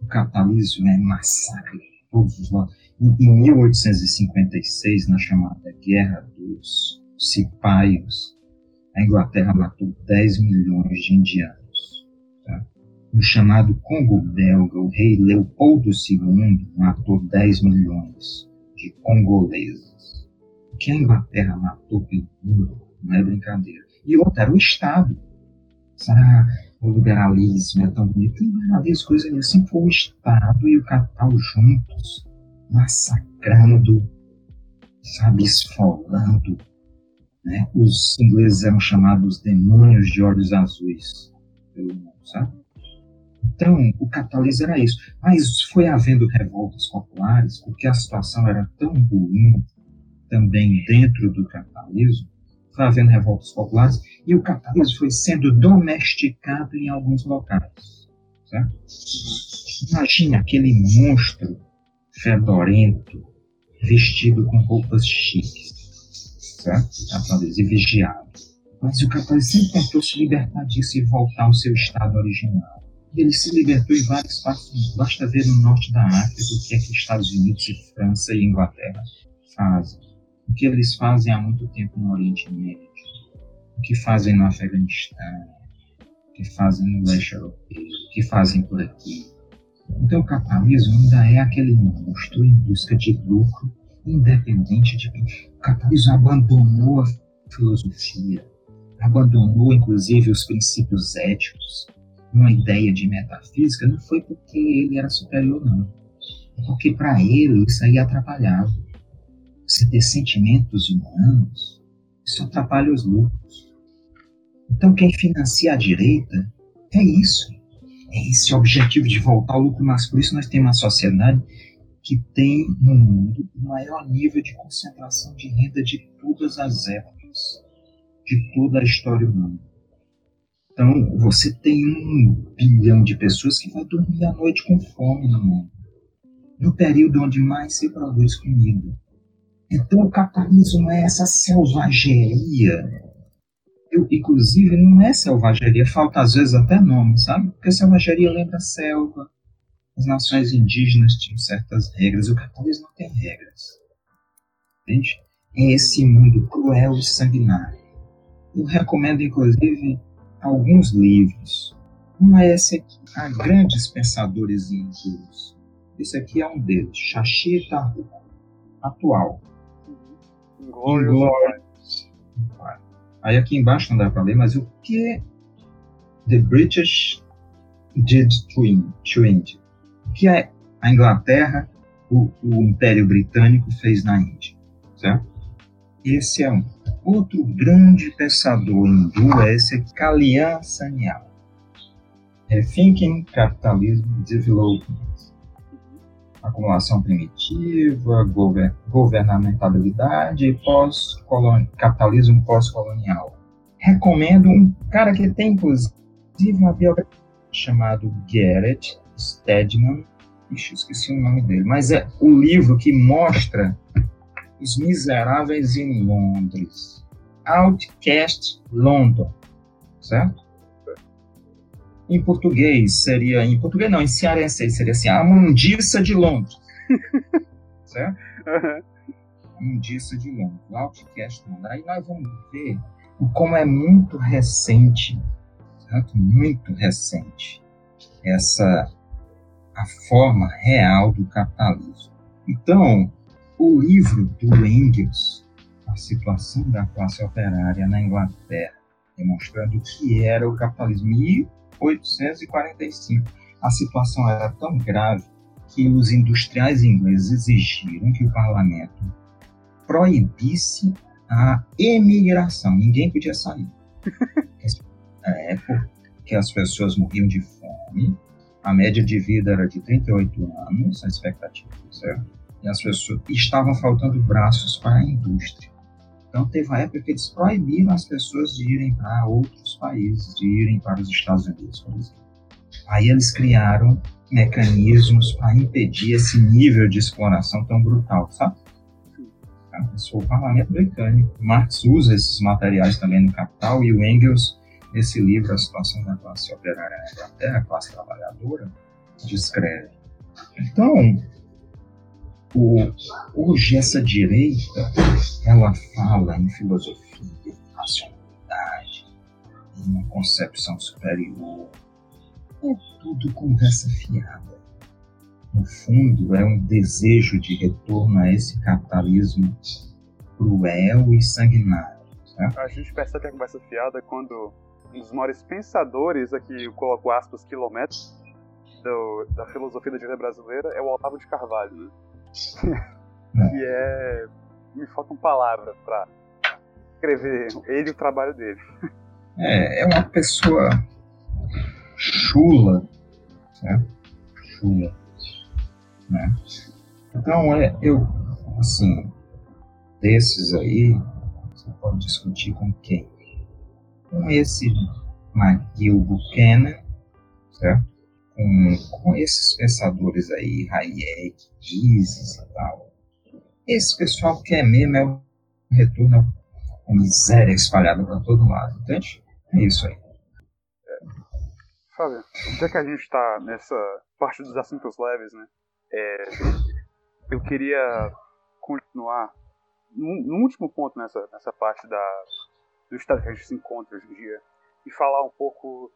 o capitalismo é massacre todos os lados. Em, em 1856, na chamada Guerra dos Cipaios, a Inglaterra matou 10 milhões de indianos. No chamado Congo belga, o rei Leopoldo II matou 10 milhões de congoleses. O que a Inglaterra matou pelo mundo não é brincadeira. E outra era o Estado. Sabe? o liberalismo é tão bonito. Liberalismo, coisa nenhuma, sempre foi o Estado e o capital juntos, massacrando, sabe, esfolando. Né? Os ingleses eram chamados demônios de olhos azuis pelo mundo, sabe? Então, o capitalismo era isso. Mas foi havendo revoltas populares, porque a situação era tão ruim também dentro do capitalismo, foi havendo revoltas populares e o capitalismo foi sendo domesticado em alguns locais. Certo? Imagine aquele monstro fedorento, vestido com roupas chiques, certo? e vigiado. Mas o capitalismo sempre tentou se libertar disso e voltar ao seu estado original. E ele se libertou em do mundo. Basta ver no norte da África o que é que Estados Unidos e França e Inglaterra fazem o que eles fazem há muito tempo no Oriente Médio, o que fazem no Afeganistão, o que fazem no leste europeu, o que fazem por aqui. Então o capitalismo ainda é aquele monstro em busca de lucro, independente de que o capitalismo abandonou a filosofia, abandonou inclusive os princípios éticos. Uma ideia de metafísica, não foi porque ele era superior, não. É porque para ele isso aí atrapalhava. Você ter sentimentos humanos, isso atrapalha os lucros. Então quem financia a direita é isso. É esse objetivo de voltar ao lucro mas Por isso nós temos uma sociedade que tem no mundo o maior nível de concentração de renda de todas as épocas, de toda a história humana. Então, você tem um bilhão de pessoas que vai dormir à noite com fome no mundo, no período onde mais se produz comida. Então, o capitalismo é essa selvageria. Eu, inclusive, não é selvageria, falta às vezes até nome, sabe? Porque selvageria lembra selva, as nações indígenas tinham certas regras, o capitalismo não tem regras. Entende? É esse mundo cruel e sanguinário. Eu recomendo, inclusive, alguns livros. Um é esse aqui, Há Grandes Pensadores Hindus. Esse aqui é um deles, Shashi Thakur, atual. Inglorious. Aí aqui embaixo não dá para ler, mas o que The British did to India? que a Inglaterra, o, o Império Britânico fez na Índia. Certo? Esse é um. Outro grande pensador hindu é esse Kalyan Sanyal. Rethinking Capitalism Development. Acumulação primitiva, gover governamentabilidade e pós capitalismo pós-colonial. Recomendo um cara que tem, inclusive, uma biografia chamado Garrett Stedman, ixi, esqueci o nome dele, mas é o livro que mostra os miseráveis em Londres. Outcast London, certo? Em português seria, em português não, em cearense seria assim, a mundiça de Londres, [laughs] certo? Uhum. Mundiça de Londres, Outcast London. Aí nós vamos ver como é muito recente, certo? Muito recente essa a forma real do capitalismo. Então, o livro do Engels, A Situação da Classe Operária na Inglaterra, demonstrando o que era o capitalismo. Em 1845, a situação era tão grave que os industriais ingleses exigiram que o parlamento proibisse a emigração. Ninguém podia sair. [laughs] É porque as pessoas morriam de fome a média de vida era de 38 anos, a expectativa, certo? E as pessoas estavam faltando braços para a indústria. Então teve uma época que eles proibiram as pessoas de irem para outros países, de irem para os Estados Unidos, por exemplo. Aí eles criaram mecanismos para impedir esse nível de exploração tão brutal, sabe? Isso foi o parlamento britânico. Marx usa esses materiais também no Capital e o Engels Nesse livro, A Situação da Classe Operária na Inglaterra, a classe trabalhadora, descreve. Então, o, hoje essa direita, ela fala em filosofia, em racionalidade, em uma concepção superior. É tudo conversa fiada. No fundo, é um desejo de retorno a esse capitalismo cruel e sanguinário. Certo? A gente percebe a conversa fiada quando um dos maiores pensadores, aqui eu coloco aspas, quilômetros, do, da filosofia da direita brasileira é o Olavo de Carvalho, né? [laughs] que é. Me faltam palavras para escrever ele e o trabalho dele. É, é uma pessoa chula, né? Chula, né? Então, é, eu, assim, desses aí, você pode discutir com quem? com esse McGill Buchanan, certo? Com, com esses pensadores aí, Hayek, Mises e tal. Esse pessoal que é mesmo é o retorno à miséria espalhada para todo lado, entende? É isso aí. É. Fábio, já que a gente está nessa parte dos assuntos leves, né? É, eu queria continuar no, último ponto nessa, nessa parte da, do estado que a gente se encontra hoje em dia e falar um pouco.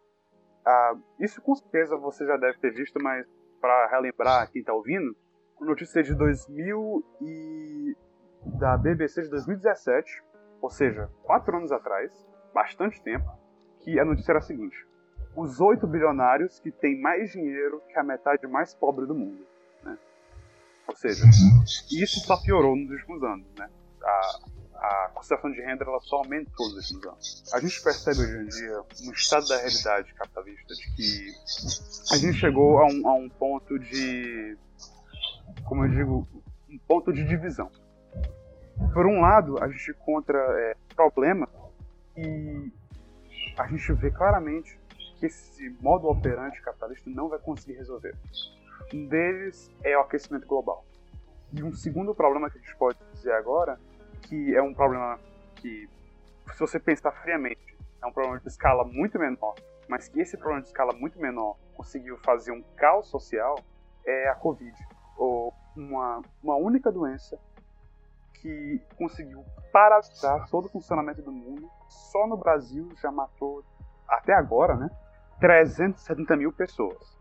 Uh, isso com certeza você já deve ter visto, mas para relembrar quem está ouvindo, notícia de 2000 e da BBC de 2017, ou seja, quatro anos atrás, bastante tempo, que a notícia era a seguinte: os oito bilionários que têm mais dinheiro que a metade mais pobre do mundo. Né? Ou seja, isso só piorou nos últimos anos. Né? A, a concentração de renda ela só aumentou últimos anos. A gente percebe hoje em dia, no estado da realidade capitalista, de que a gente chegou a um, a um ponto de. Como eu digo, um ponto de divisão. Por um lado, a gente encontra é, problemas e a gente vê claramente que esse modo operante capitalista não vai conseguir resolver. Um deles é o aquecimento global. E um segundo problema que a gente pode dizer agora, que é um problema que, se você pensar friamente, é um problema de escala muito menor, mas que esse problema de escala muito menor conseguiu fazer um caos social, é a Covid, ou uma, uma única doença que conseguiu paralisar todo o funcionamento do mundo. Só no Brasil já matou, até agora, né, 370 mil pessoas.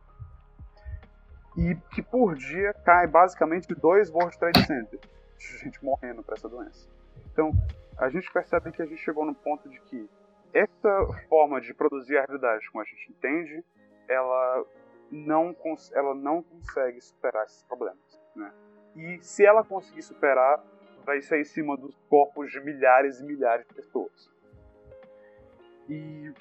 E que por dia cai basicamente dois World Trade Center gente morrendo para essa doença. Então, a gente percebe que a gente chegou no ponto de que essa forma de produzir a realidade como a gente entende, ela não, ela não consegue superar esses problemas. Né? E se ela conseguir superar, vai ser em cima dos corpos de milhares e milhares de pessoas. E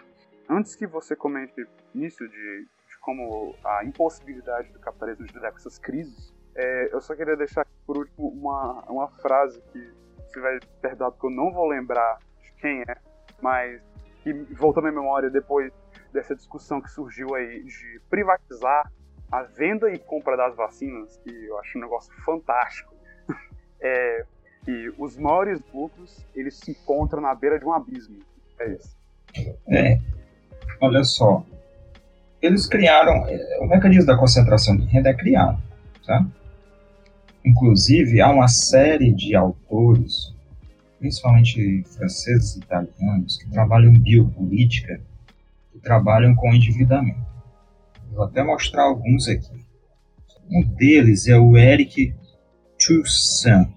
antes que você comente nisso de, de como a impossibilidade do capitalismo de lidar com essas crises, é, eu só queria deixar por último uma, uma frase que você vai perdoar porque eu não vou lembrar de quem é, mas que voltou à minha memória depois dessa discussão que surgiu aí de privatizar a venda e compra das vacinas, que eu acho um negócio fantástico. [laughs] é, e os maiores lucros eles se encontram na beira de um abismo. É isso. É, olha só, eles criaram, é, o mecanismo da concentração de renda é criado, tá? Inclusive, há uma série de autores, principalmente franceses e italianos, que trabalham biopolítica, que trabalham com endividamento. Vou até mostrar alguns aqui. Um deles é o Eric Toussaint,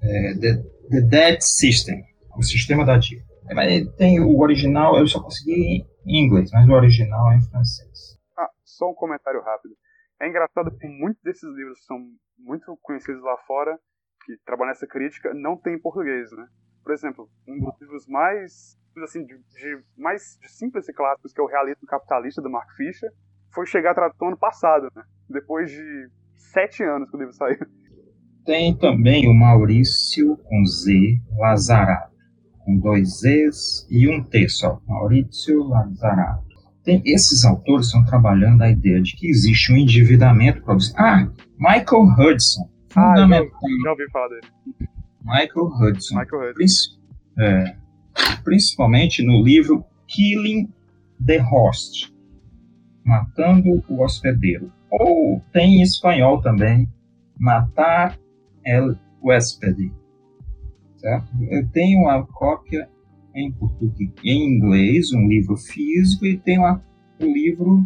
é, the, the Debt System, o sistema da dívida. É, tem o original, eu só consegui em inglês, mas o original é em francês. Ah, só um comentário rápido. É engraçado que muitos desses livros são muito conhecidos lá fora, que trabalham nessa crítica, não tem em português, né? Por exemplo, um dos livros mais assim de, de mais de simples e clássicos, que é o Realismo Capitalista do Mark Fisher, foi chegar a tradução ano passado, né? Depois de sete anos que o livro saiu. Tem também o Maurício com Z Lazarato, com dois Zs e um T só. Maurício Lazarato. Tem, esses autores estão trabalhando a ideia de que existe um endividamento Ah, Michael Hudson. Fundamental. Ah, já, já ouvi falar dele. Michael Hudson. Michael Hudson. É, principalmente no livro Killing the Host, Matando o Hospedeiro. Ou tem em espanhol também, Matar el Huéspede. Certo? Eu tenho uma cópia em português, em inglês, um livro físico, e tenho um livro,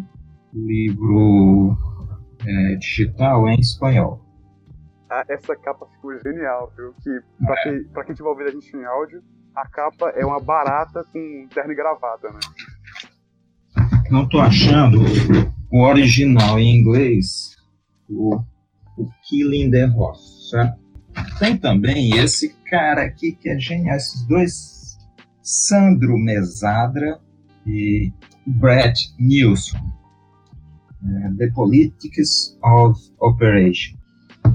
livro é, digital em espanhol. Ah, essa capa ficou genial, viu? Que pra, é. quem, pra quem tiver ouvido a gente em áudio, a capa é uma barata com terno e gravata, né? Não tô achando o original em inglês, o, o Killing the Horse, certo? Tem também esse cara aqui que é genial, esses dois, Sandro Mesadra e Brett Nilsson. É, the Politics of Operation.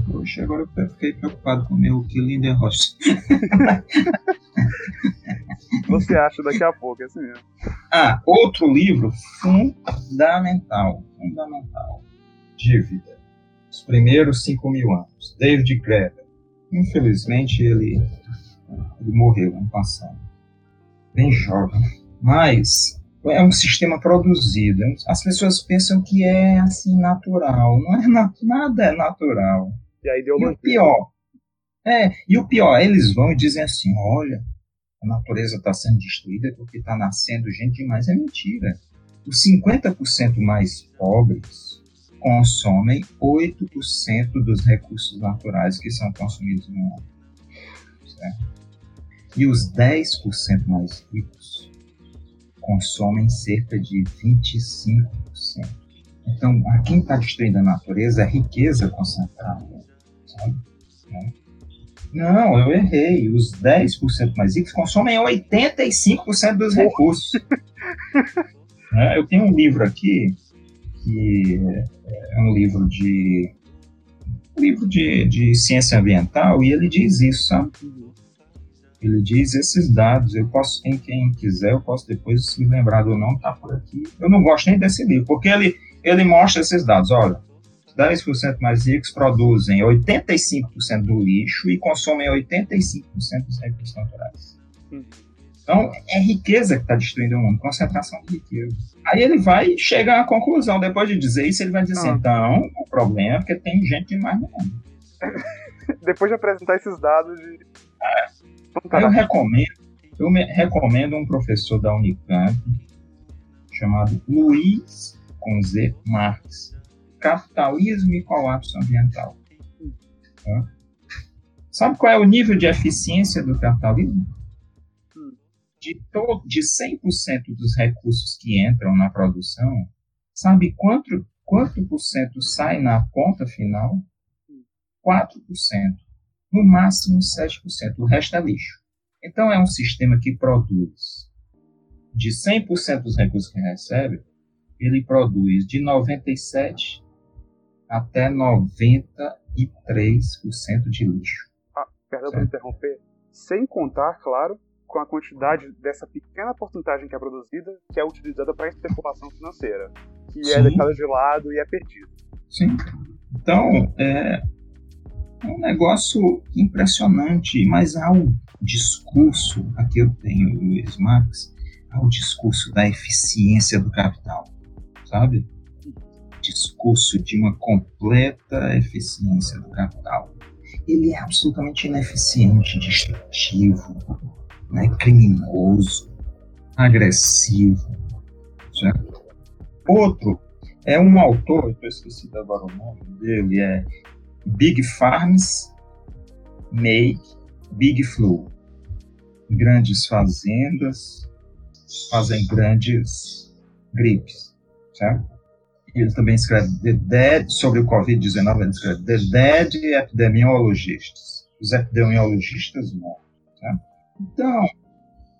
Poxa, agora eu fiquei preocupado com o meu the Horse. [laughs] Você acha daqui a pouco, é assim mesmo. Ah, outro livro fundamental, fundamental. Dívida. Os primeiros 5 mil anos. David Graeber. Infelizmente ele, ele morreu ano passado. Bem jovem. Mas é um sistema produzido. As pessoas pensam que é assim natural. Não é nada é natural. E, a ideologia. e o pior, é, e o pior, eles vão e dizem assim, olha, a natureza está sendo destruída porque está nascendo gente demais. É mentira. Os 50% mais pobres consomem 8% dos recursos naturais que são consumidos no mundo. Certo? E os 10% mais ricos consomem cerca de 25%. Então, a quem está destruindo a natureza é a riqueza concentrada. Sabe? Não, eu errei. Os 10% mais ricos consomem 85% dos recursos. [laughs] é, eu tenho um livro aqui, que é um livro de um livro de, de ciência ambiental, e ele diz isso, sabe? Ele diz esses dados. Eu posso, quem, quem quiser, eu posso depois se lembrar do nome, tá por aqui. Eu não gosto nem desse livro, porque ele, ele mostra esses dados. Olha, 10% mais ricos produzem 85% do lixo e consomem 85% dos recursos naturais. Então, é riqueza que está destruindo o mundo, concentração de riqueza. Aí ele vai chegar à conclusão, depois de dizer isso, ele vai dizer assim, ah. então, o problema é porque tem gente demais no mundo. [laughs] depois de apresentar esses dados de... É. Eu recomendo, eu recomendo um professor da Unicamp chamado Luiz com Z Marx capitalismo e colapso ambiental. Tá? Sabe qual é o nível de eficiência do capitalismo? De, todo, de 100% dos recursos que entram na produção, sabe quanto, quanto por cento sai na ponta final? 4%. No máximo 7%. O resto é lixo. Então é um sistema que produz de 100% dos recursos que recebe, ele produz de 97 até 93% de lixo. Ah, perdão por interromper. Sem contar, claro, com a quantidade dessa pequena porcentagem que é produzida, que é utilizada para especulação financeira, que é Sim. é deixada de lado e é perdida. Sim. Então, é, é um negócio impressionante, mas há um discurso, aqui eu tenho o Luiz Marx, há o discurso da eficiência do capital, sabe? discurso de uma completa eficiência do capital. Ele é absolutamente ineficiente, destrutivo, né, criminoso, agressivo. Certo? Outro é um autor, eu esqueci agora o nome dele, é Big Farms Make Big Flow. Grandes fazendas fazem grandes gripes, certo? ele também escreve The Dead, sobre o Covid-19, ele escreve The Dead Epidemiologists, os epidemiologistas. Tá? Então,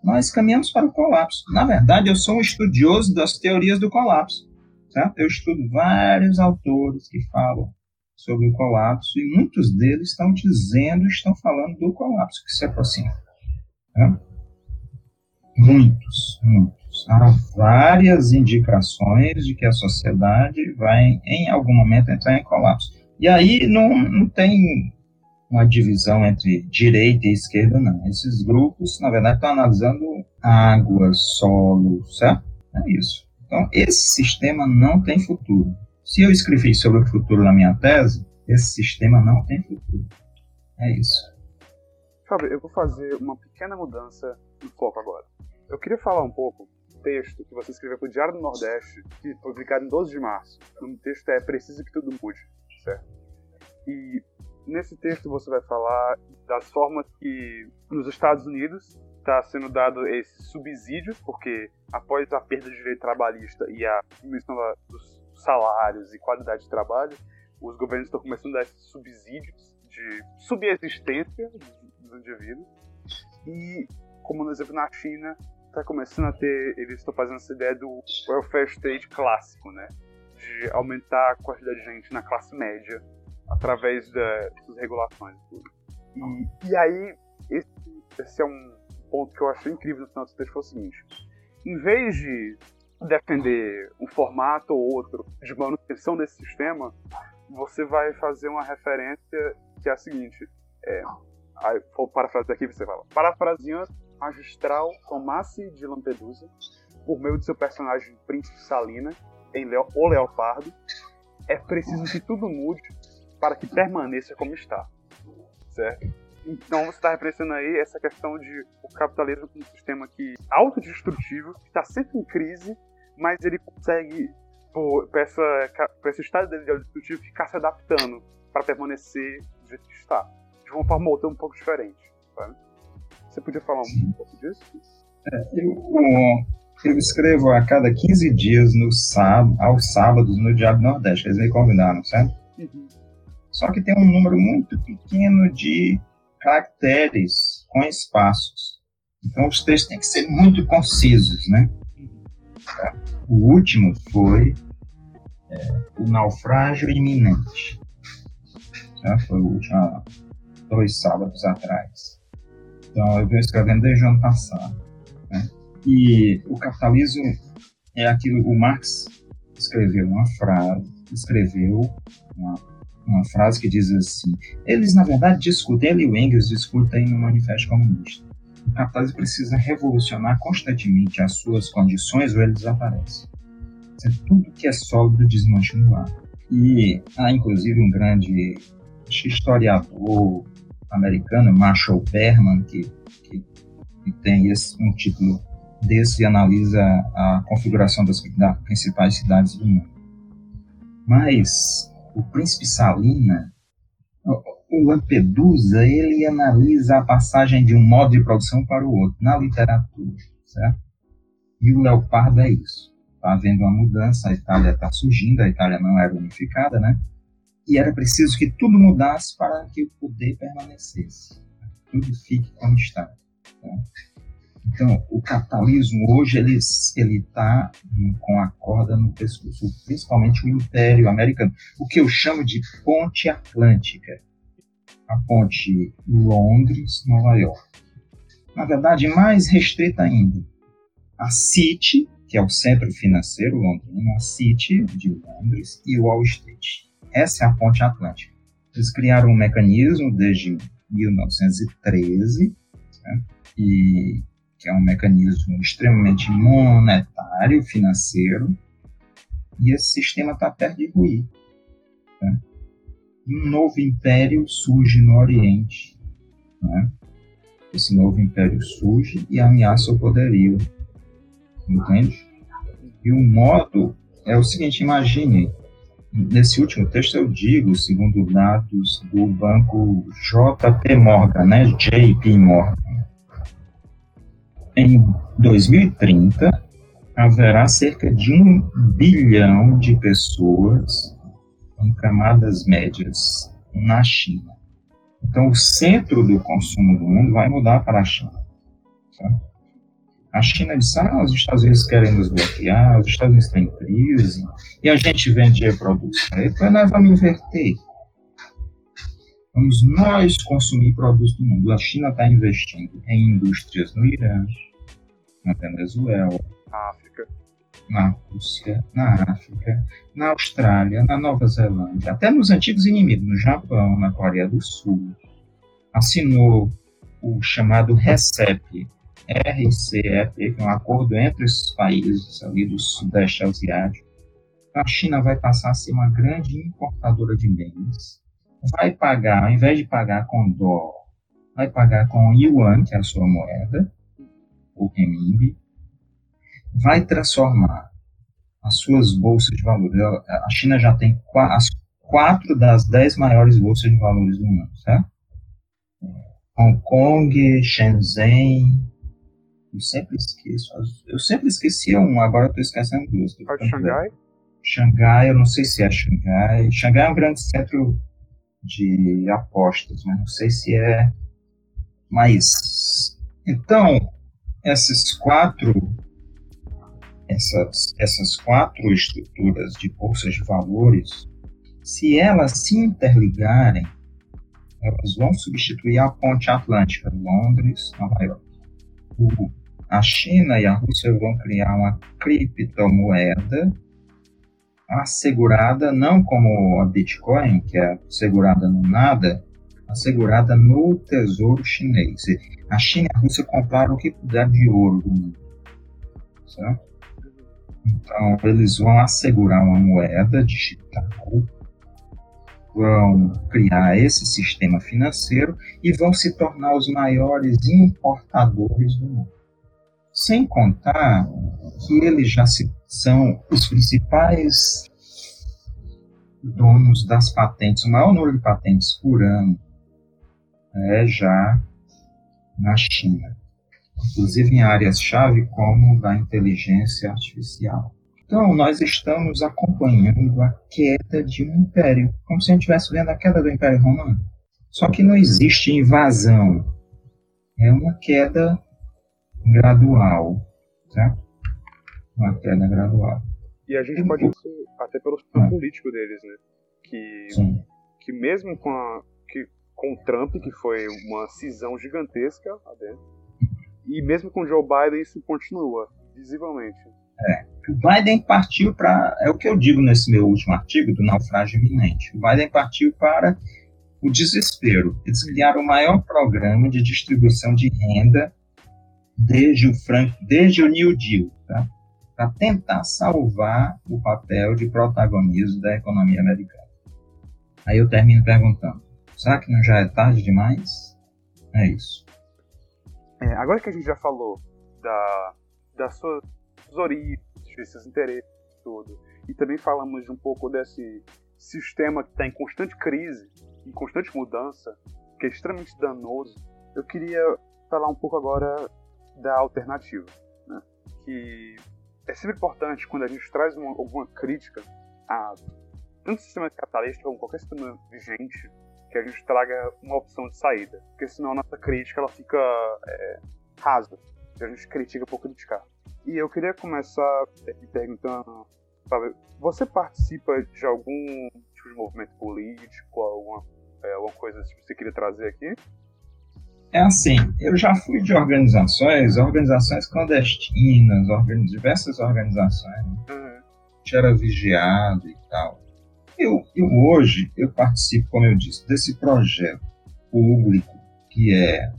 nós caminhamos para o colapso. Na verdade, eu sou um estudioso das teorias do colapso. Tá? Eu estudo vários autores que falam sobre o colapso e muitos deles estão dizendo, estão falando do colapso que se aproxima. Tá? Muitos, muitos há várias indicações de que a sociedade vai, em algum momento, entrar em colapso. E aí não, não tem uma divisão entre direita e esquerda, não. Esses grupos, na verdade, estão analisando água, solo, certo? É isso. Então, esse sistema não tem futuro. Se eu escrevi sobre o futuro na minha tese, esse sistema não tem futuro. É isso. Fábio, eu vou fazer uma pequena mudança de foco agora. Eu queria falar um pouco texto que você escreveu para o Diário do Nordeste, que foi publicado em 12 de março. O texto é Preciso que tudo mude, certo? E nesse texto você vai falar das formas que nos Estados Unidos está sendo dado esse subsídio, porque após a perda de direito trabalhista e a diminuição dos salários e qualidade de trabalho, os governos estão começando a dar subsídios de subsistência dos indivíduos. E, como no exemplo na China, está começando a ter, eles estão fazendo essa ideia do welfare state clássico, né? De aumentar a quantidade de gente na classe média através das regulações. E, e aí, esse, esse, é um ponto que eu achei incrível no final do texto, foi o seguinte. Em vez de defender um formato ou outro de manutenção desse sistema, você vai fazer uma referência que é a seguinte. É, aí, vou parafrasear aqui, você fala. Parafraseando magistral Tomassi de Lampedusa, por meio de seu personagem Príncipe Salina, em Leo, O Leopardo, é preciso que tudo mude para que permaneça como está. Certo? Então você está representando aí essa questão de o capitalismo como um sistema que autodestrutivo, que está sempre em crise, mas ele consegue, por, por, essa, por esse estado dele de autodestrutivo, ficar se adaptando para permanecer do jeito que está. De uma forma ou outra um pouco diferente. Sabe? Você podia falar um pouco disso? É, eu, eu escrevo a cada 15 dias no sábado, aos sábados no Diário Nordeste. Eles me convidaram, certo? Uhum. Só que tem um número muito pequeno de caracteres com espaços. Então os textos têm que ser muito concisos, né? O último foi é, o naufrágio iminente. Tá? Foi o último, dois sábados atrás. Então eu venho escrevendo desde o ano passado. Né? E o capitalismo é aquilo. O Marx escreveu uma frase, escreveu uma, uma frase que diz assim: eles na verdade discutem, ele e o Engels discutem no Manifesto Comunista. O capitalismo precisa revolucionar constantemente as suas condições ou ele desaparece. É tudo que é sólido desmancha no ar. E há inclusive um grande historiador americano, Marshall Berman, que, que, que tem esse, um título desse e analisa a configuração das, das principais cidades do mundo. Mas o príncipe Salina, o Lampedusa, ele analisa a passagem de um modo de produção para o outro na literatura, certo? E o Leopardo é isso. Está havendo uma mudança, a Itália está surgindo, a Itália não era unificada, né? E era preciso que tudo mudasse para que o poder permanecesse. Tudo fique como está. Tá? Então, o capitalismo hoje ele ele está com a corda no pescoço, principalmente o Império Americano, o que eu chamo de ponte atlântica, a ponte Londres-Nova York. Na verdade, mais restrita ainda, a City, que é o centro financeiro londrino, a City de Londres e Wall Street. Essa é a ponte atlântica. Eles criaram um mecanismo desde 1913, né, e que é um mecanismo extremamente monetário, financeiro, e esse sistema está perto de ruir. Um novo império surge no Oriente. Né? Esse novo império surge e ameaça o poderio. Entende? E o modo é o seguinte: imagine, nesse último texto eu digo, segundo dados do banco JP Morgan, né? JP Morgan em 2030 haverá cerca de um bilhão de pessoas em camadas médias na China. Então, o centro do consumo do mundo vai mudar para a China. Tá? A China diz: ah, os Estados Unidos querem nos bloquear, os Estados Unidos têm crise, e a gente vende produtos para eles, nós vamos inverter. Vamos nós consumir produtos do mundo. A China está investindo em indústrias no Irã, na Venezuela, África, na Rússia, na África, na Austrália, na Nova Zelândia, até nos antigos inimigos, no Japão, na Coreia do Sul. Assinou o chamado RCEP, RCEP, que é um acordo entre esses países ali do Sudeste Asiático. A China vai passar a ser uma grande importadora de bens. Vai pagar, ao invés de pagar com dólar, vai pagar com yuan, que é a sua moeda, o renminbi, vai transformar as suas bolsas de valores. A China já tem as quatro das dez maiores bolsas de valores do mundo, certo? Hong Kong, Shenzhen, eu sempre esqueço, eu sempre esquecia um, agora estou esquecendo duas. Xangai? Xangai, eu não sei se é Xangai. Xangai é um grande centro de apostas, mas não sei se é. Mas, então, essas quatro essas, essas quatro estruturas de bolsas de valores, se elas se interligarem, elas vão substituir a ponte atlântica, Londres, Nova York. A China e a Rússia vão criar uma criptomoeda assegurada não como a Bitcoin, que é assegurada no nada, assegurada no tesouro chinês. A China e a Rússia compraram o que puder de ouro do mundo. Certo? Então, eles vão assegurar uma moeda digital, vão criar esse sistema financeiro e vão se tornar os maiores importadores do mundo. Sem contar que eles já se, são os principais donos das patentes, o maior número de patentes por ano é já na China. Inclusive em áreas-chave como da inteligência artificial. Então, nós estamos acompanhando a queda de um império, como se a gente estivesse vendo a queda do Império Romano. Só que não existe invasão, é uma queda gradual, certo? Uma queda gradual. E a gente pode isso até pelo sistema político deles, né? Que, Sim. que mesmo com, a, que, com o Trump, que foi uma cisão gigantesca dentro, e mesmo com Joe Biden isso continua, visivelmente. É. O Biden partiu para. É o que eu digo nesse meu último artigo, do naufrágio iminente. O Biden partiu para o desespero. Eles criaram o maior programa de distribuição de renda desde o, Frank, desde o New Deal, tá? para tentar salvar o papel de protagonismo da economia americana. Aí eu termino perguntando: será que não já é tarde demais? É isso. É, agora que a gente já falou da, da sua origens, seus interesses, tudo. E também falamos de um pouco desse sistema que está em constante crise, em constante mudança, que é extremamente danoso. Eu queria falar um pouco agora da alternativa, né? que é sempre importante quando a gente traz uma, alguma crítica a tanto sistema capitalista como qualquer sistema vigente, que a gente traga uma opção de saída, porque senão a nossa crítica ela fica é, rasa, a gente critica por criticar. E eu queria começar me perguntando, sabe, você participa de algum tipo de movimento político, alguma, é, alguma coisa que você queria trazer aqui? É assim, eu já fui de organizações, organizações clandestinas, organiz, diversas organizações. Né? Uhum. Era vigiado e tal. Eu, eu hoje, eu participo, como eu disse, desse projeto público que é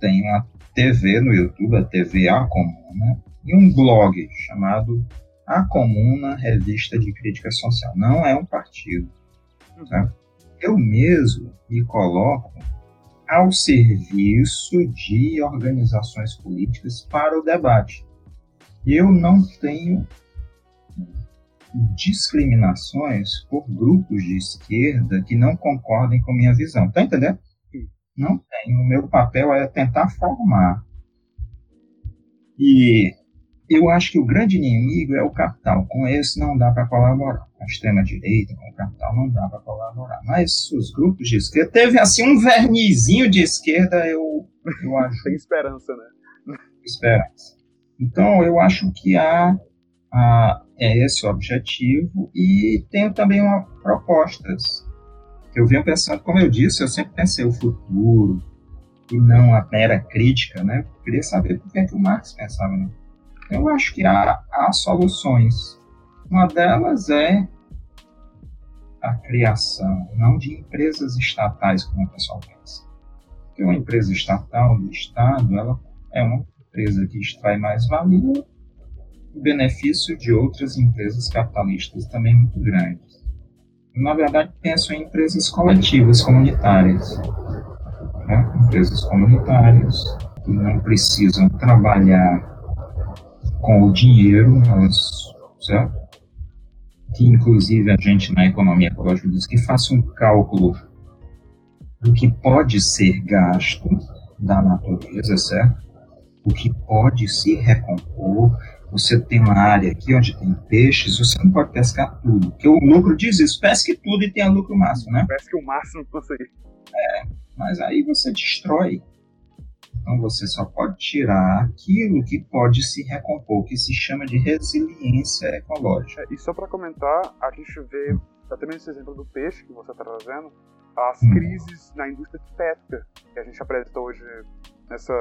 tem uma TV no YouTube, a TV A Comuna, e um blog chamado A Comuna Revista de Crítica Social. Não é um partido. Tá? Eu mesmo me coloco ao serviço de organizações políticas para o debate. Eu não tenho discriminações por grupos de esquerda que não concordem com minha visão. Tá entendendo? Não tenho. O meu papel é tentar formar. E eu acho que o grande inimigo é o capital. Com esse não dá para colaborar. Com a extrema-direita, com o capital, não dá para colaborar. Mas os grupos de esquerda, teve assim um vernizinho de esquerda, eu, eu [laughs] acho. Tem esperança, né? Esperança. Então, eu acho que há, há é esse o objetivo e tenho também uma, propostas eu venho pensando, como eu disse, eu sempre pensei o futuro e não a mera crítica, né? Eu queria saber por que, é que o Marx pensava. Né? Eu acho que há, há soluções. Uma delas é a criação, não de empresas estatais, como o pessoal pensa. Porque uma empresa estatal do Estado, ela é uma empresa que extrai mais valia o benefício de outras empresas capitalistas também muito grandes na verdade, penso em empresas coletivas, comunitárias. Né? Empresas comunitárias que não precisam trabalhar com o dinheiro, elas, certo? que inclusive a gente na economia ecológica diz que faça um cálculo do que pode ser gasto da natureza, certo? O que pode se recompor, você tem uma área aqui onde tem peixes, você não pode pescar tudo. Porque o lucro diz isso, pesque tudo e tenha lucro máximo, né? Pesque o máximo que você. É, mas aí você destrói. Então você só pode tirar aquilo que pode se recompor, que se chama de resiliência ecológica. É, e só para comentar, a gente vê, até mesmo esse exemplo do peixe que você está trazendo, as hum. crises na indústria de pesca que a gente apresentou hoje nessa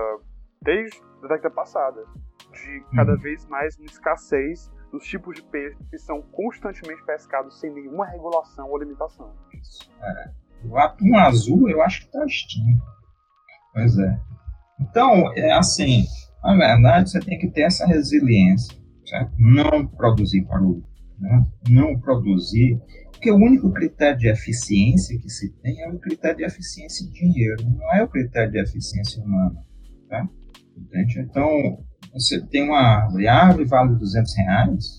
desde a década passada de cada uhum. vez mais uma escassez dos tipos de peixe que são constantemente pescados sem nenhuma regulação ou limitação. É. O atum azul eu acho que está extinto. Pois é. Então, é assim, na verdade, você tem que ter essa resiliência, certo? Não produzir para o né? não produzir, porque o único critério de eficiência que se tem é o critério de eficiência de dinheiro, não é o critério de eficiência humana, tá? Entende? Então, você tem uma árvore, a árvore vale 200 reais,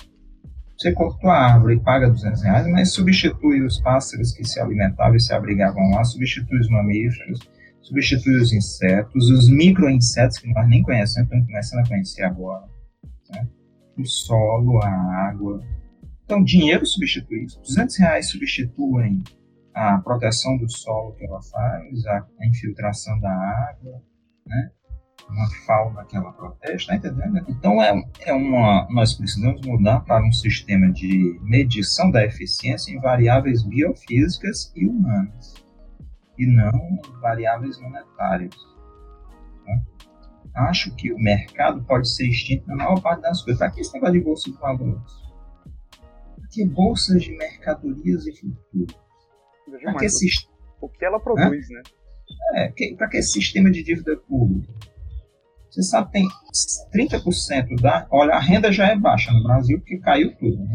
você cortou a árvore e paga 200 reais, mas substitui os pássaros que se alimentavam e se abrigavam lá, substitui os mamíferos, substitui os insetos, os micro-insetos que nós nem conhecemos, estamos começando a conhecer agora. Né? O solo, a água. Então, dinheiro substitui isso. 200 reais substituem a proteção do solo que ela faz, a, infiltração da água, né? Uma fauna que ela protege, tá entendendo? Então é, é uma, nós precisamos mudar para um sistema de medição da eficiência em variáveis biofísicas e humanas, e não variáveis monetárias. Né? Acho que o mercado pode ser extinto na maior parte das coisas. Para que esse negócio de bolsa de valores? que bolsas de mercadorias e futuros? Esse... O que ela produz, Hã? né? É, para que esse sistema de dívida pública? Você sabe, tem 30% da. Olha, a renda já é baixa no Brasil, porque caiu tudo, né?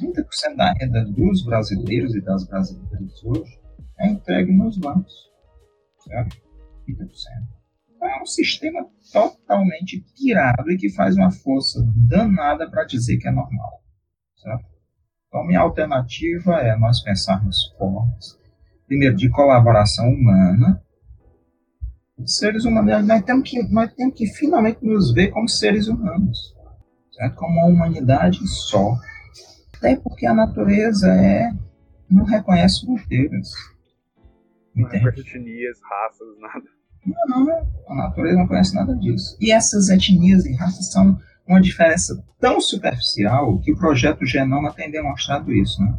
30% hum. da renda dos brasileiros e das brasileiras hoje é entregue nos bancos. Certo? 30%. Então é um sistema totalmente pirado e que faz uma força danada para dizer que é normal. Certo? Então, minha alternativa é nós pensarmos formas, primeiro, de colaboração humana, seres humanos, nós temos que, nós temos que finalmente nos ver como seres humanos, certo? como uma humanidade só. Até porque a natureza é, não reconhece fronteiras. Não reconhece etnias, raças, nada. Não, não, a natureza não conhece nada disso. E essas etnias e raças são uma diferença tão superficial que o projeto Genoma tem demonstrado isso. Né?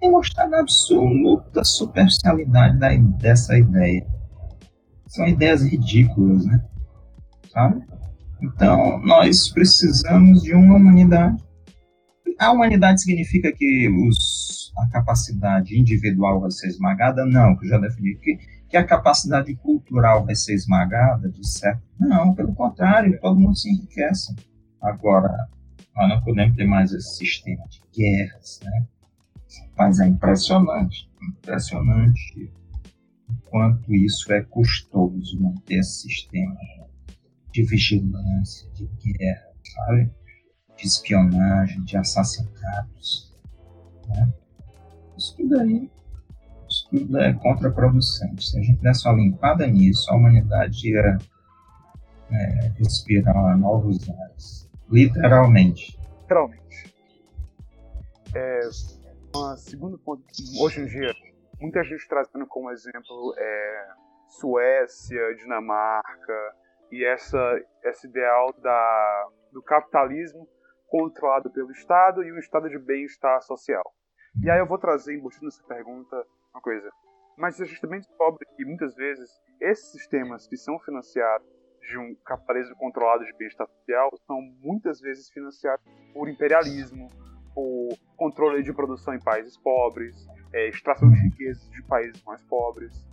Tem mostrado a absoluta superficialidade da, dessa ideia são ideias ridículas, né? Sabe? Então, nós precisamos de uma humanidade. A humanidade significa que os, a capacidade individual vai ser esmagada? Não, que eu já defini. Que, que a capacidade cultural vai ser esmagada, de certo? Não, pelo contrário, todo mundo se enriquece. Agora, nós não podemos ter mais esse sistema de guerras, né? Mas é impressionante, impressionante quanto isso é custoso manter esse sistema de vigilância, de guerra, sabe? De espionagem, de assassinatos. Né? Isso tudo aí isso tudo é contraproducente. Se a gente desse uma limpada nisso, a humanidade ia é, respirar novos ares. Literalmente. Literalmente. É, um segundo ponto, hoje em dia, muita gente trazendo como exemplo é, Suécia, Dinamarca e essa esse ideal da, do capitalismo controlado pelo Estado e um estado de bem-estar social. E aí eu vou trazer, embutido nessa pergunta, uma coisa. Mas a gente também descobre que muitas vezes esses sistemas que são financiados de um capitalismo controlado de bem-estar social são muitas vezes financiados por imperialismo, por controle de produção em países pobres, é, extração de riquezas de países mais pobres.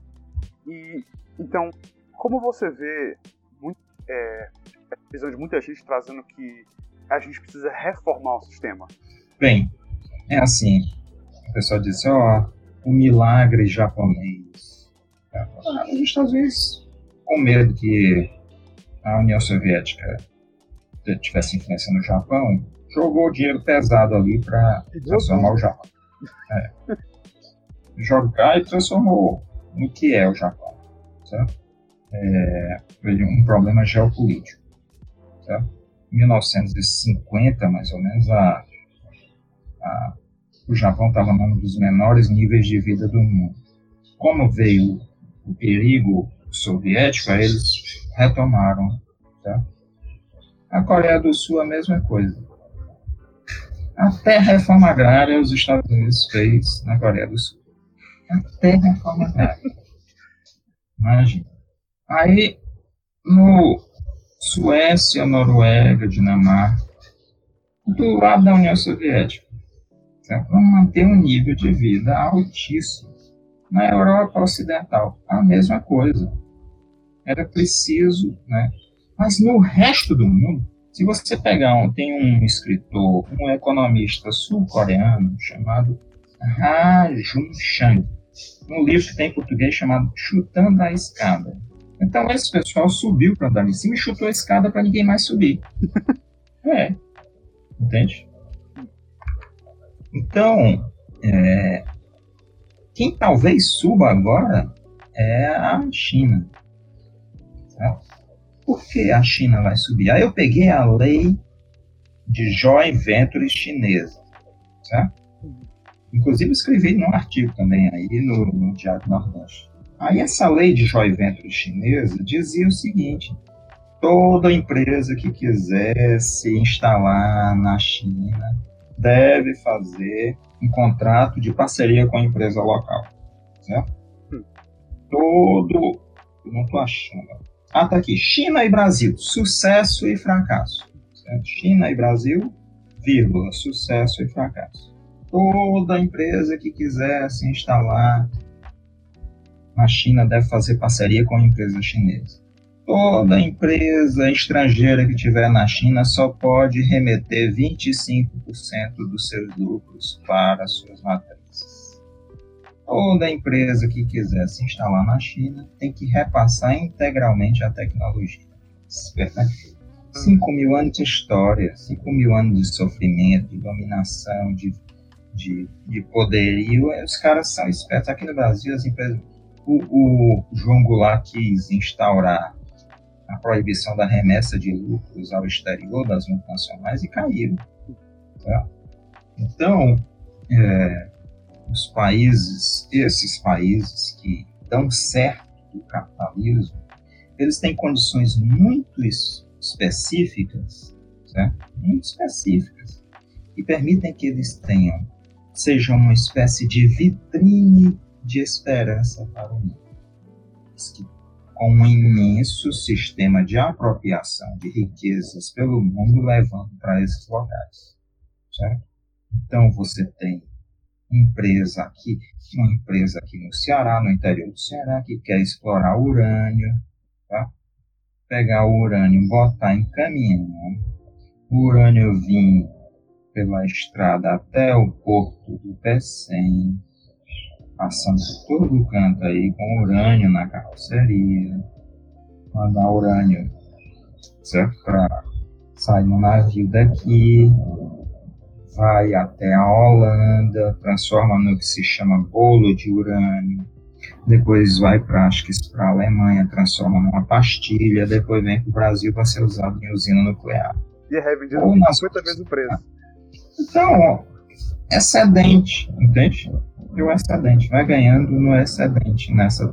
E então, como você vê muito, é, a visão de muita gente trazendo que a gente precisa reformar o sistema? Bem, é assim. O pessoal disse, ó, oh, o milagre japonês. Ah, a gente às vezes com medo que a União Soviética tivesse influência no Japão, jogou dinheiro pesado ali para transformar o Japão. É. [laughs] jogo cá e transformou no que é o Japão, certo? É, um problema geopolítico, certo? Em 1950, mais ou menos, a, a, o Japão estava num dos menores níveis de vida do mundo. Como veio o perigo soviético, eles retomaram, certo? A Coreia do Sul a mesma coisa. Até a reforma agrária os Estados Unidos fez na Coreia do Sul até reforma agrária. Imagina. Aí, no Suécia, Noruega, Dinamarca, do lado da União Soviética, certo? vamos manter um nível de vida altíssimo. Na Europa Ocidental, a mesma coisa. Era preciso, né? Mas no resto do mundo, se você pegar um, tem um escritor, um economista sul-coreano chamado Ha Jun Chang um livro que tem em português chamado Chutando a Escada. Então esse pessoal subiu para andar em cima e chutou a escada para ninguém mais subir. [laughs] é. Entende? Então, é, quem talvez suba agora é a China. Certo? Por que a China vai subir? Aí eu peguei a lei de joint venture chinesa. Certo? Inclusive escrevi num artigo também aí no, no Diário Nordeste. Aí essa lei de joint venture chinesa dizia o seguinte: toda empresa que quiser se instalar na China deve fazer um contrato de parceria com a empresa local. Certo? Hum. Todo. Não estou achando. Ah, tá aqui. China e Brasil, sucesso e fracasso. Certo? China e Brasil, vírgula, sucesso e fracasso. Toda empresa que quiser se instalar na China deve fazer parceria com a empresa chinesa. Toda empresa estrangeira que tiver na China só pode remeter 25% dos seus lucros para suas matrizes. Toda empresa que quiser se instalar na China tem que repassar integralmente a tecnologia. 5 mil anos de história, 5 mil anos de sofrimento, de dominação, de, de, de poderio. Os caras são espertos. Aqui no Brasil, as empresas. O, o João Goulart quis instaurar a proibição da remessa de lucros ao exterior das multinacionais e caiu. Tá? Então, é, os países, esses países que dão certo do capitalismo, eles têm condições muito específicas, certo? muito específicas, que permitem que eles tenham, sejam uma espécie de vitrine de esperança para o mundo. Com um imenso sistema de apropriação de riquezas pelo mundo levando para esses locais. Certo? Então você tem empresa aqui, uma empresa aqui no Ceará, no interior do Ceará, que quer explorar urânio, tá? pegar o urânio, botar em caminhão, o urânio vir pela estrada até o porto do Pecém, passando por todo o canto aí com urânio na carroceria, mandar urânio, certo? Para sair no navio daqui, vai até a Holanda, transforma no que se chama bolo de urânio, depois vai para acho que para a Alemanha, transforma numa pastilha, depois vem para o Brasil para ser usado em usina nuclear. E é revendido por 50 vezes o preço. Então, excedente, entende? e o excedente, vai ganhando no excedente nessa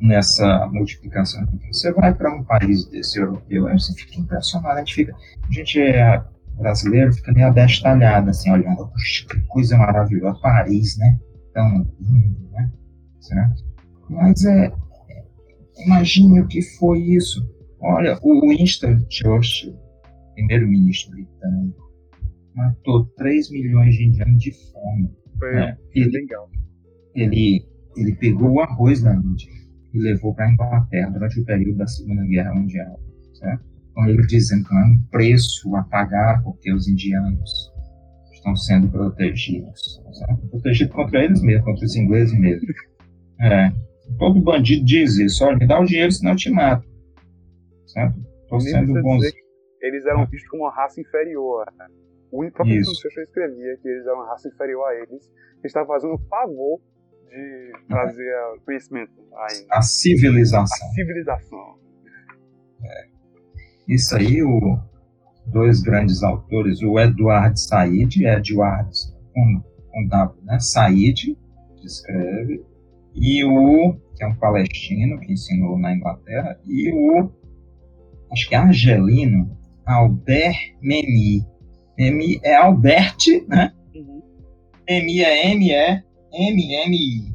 nessa multiplicação. Você vai para um país desse europeu, aí você fica impressionado, a gente fica, a gente é brasileiro, fica meio abestalhado, assim, olhando, puxa, que coisa maravilhosa, Paris, né? Tão lindo, né? Certo? Mas é, imagine o que foi isso. Olha, o Winston Churchill, primeiro-ministro britânico, matou 3 milhões de indianos de fome foi é, ele, legal. Ele, ele pegou o arroz da Índia e levou para a Inglaterra durante o período da Segunda Guerra Mundial. Certo? Então ele dizendo que é um preço a pagar porque os indianos estão sendo protegidos. Certo? Protegidos contra eles mesmos, contra os ingleses mesmo. É. Todo bandido diz isso, olha, me dá o dinheiro senão eu te mato. Certo? Estou sendo bons. Eles eram vistos como uma raça inferior. Né? O próprio Isso. Churchill escrevia que eles eram uma raça inferior a eles, que estavam fazendo o favor de trazer uhum. conhecimento ainda. A civilização. A civilização. É. Isso aí, o, dois grandes autores, o Eduard Said, Edward com, com W, né? Said, escreve, e o, que é um palestino que ensinou na Inglaterra, e o, acho que é argelino, Albert Memmi, M é Albert, né? Uhum. M é M é M M.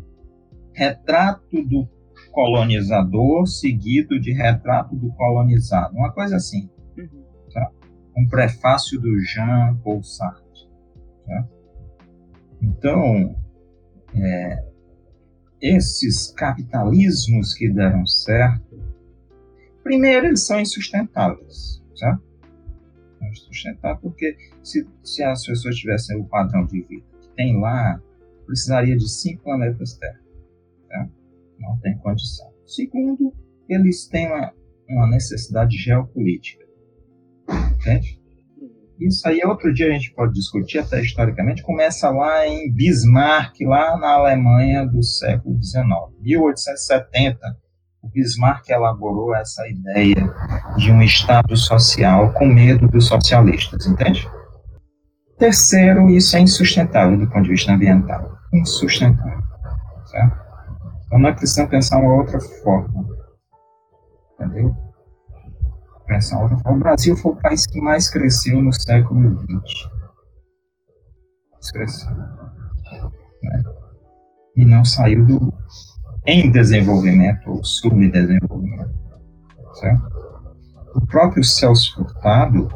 Retrato do colonizador seguido de retrato do colonizado, uma coisa assim. Uhum. Tá? Um prefácio do Jean Paul Sartre. Tá? Então, é, esses capitalismos que deram certo, primeiro eles são insustentáveis, certo? Sustentar, porque se, se as pessoas tivessem o padrão de vida que tem lá, precisaria de cinco planetas Terra. Tá? Não tem condição. Segundo, eles têm uma, uma necessidade geopolítica. Entende? Isso aí outro dia a gente pode discutir, até historicamente, começa lá em Bismarck, lá na Alemanha do século XIX. 1870, o Bismarck elaborou essa ideia de um Estado social com medo dos socialistas, entende? Terceiro, isso é insustentável do ponto de vista ambiental. Insustentável. Certo? Então nós precisamos pensar uma outra forma. Entendeu? Pensar outra forma. O Brasil foi o país que mais cresceu no século XX. Cresceu. Né? E não saiu do em desenvolvimento ou subdesenvolvimento. Certo? O próprio Celso Furtado,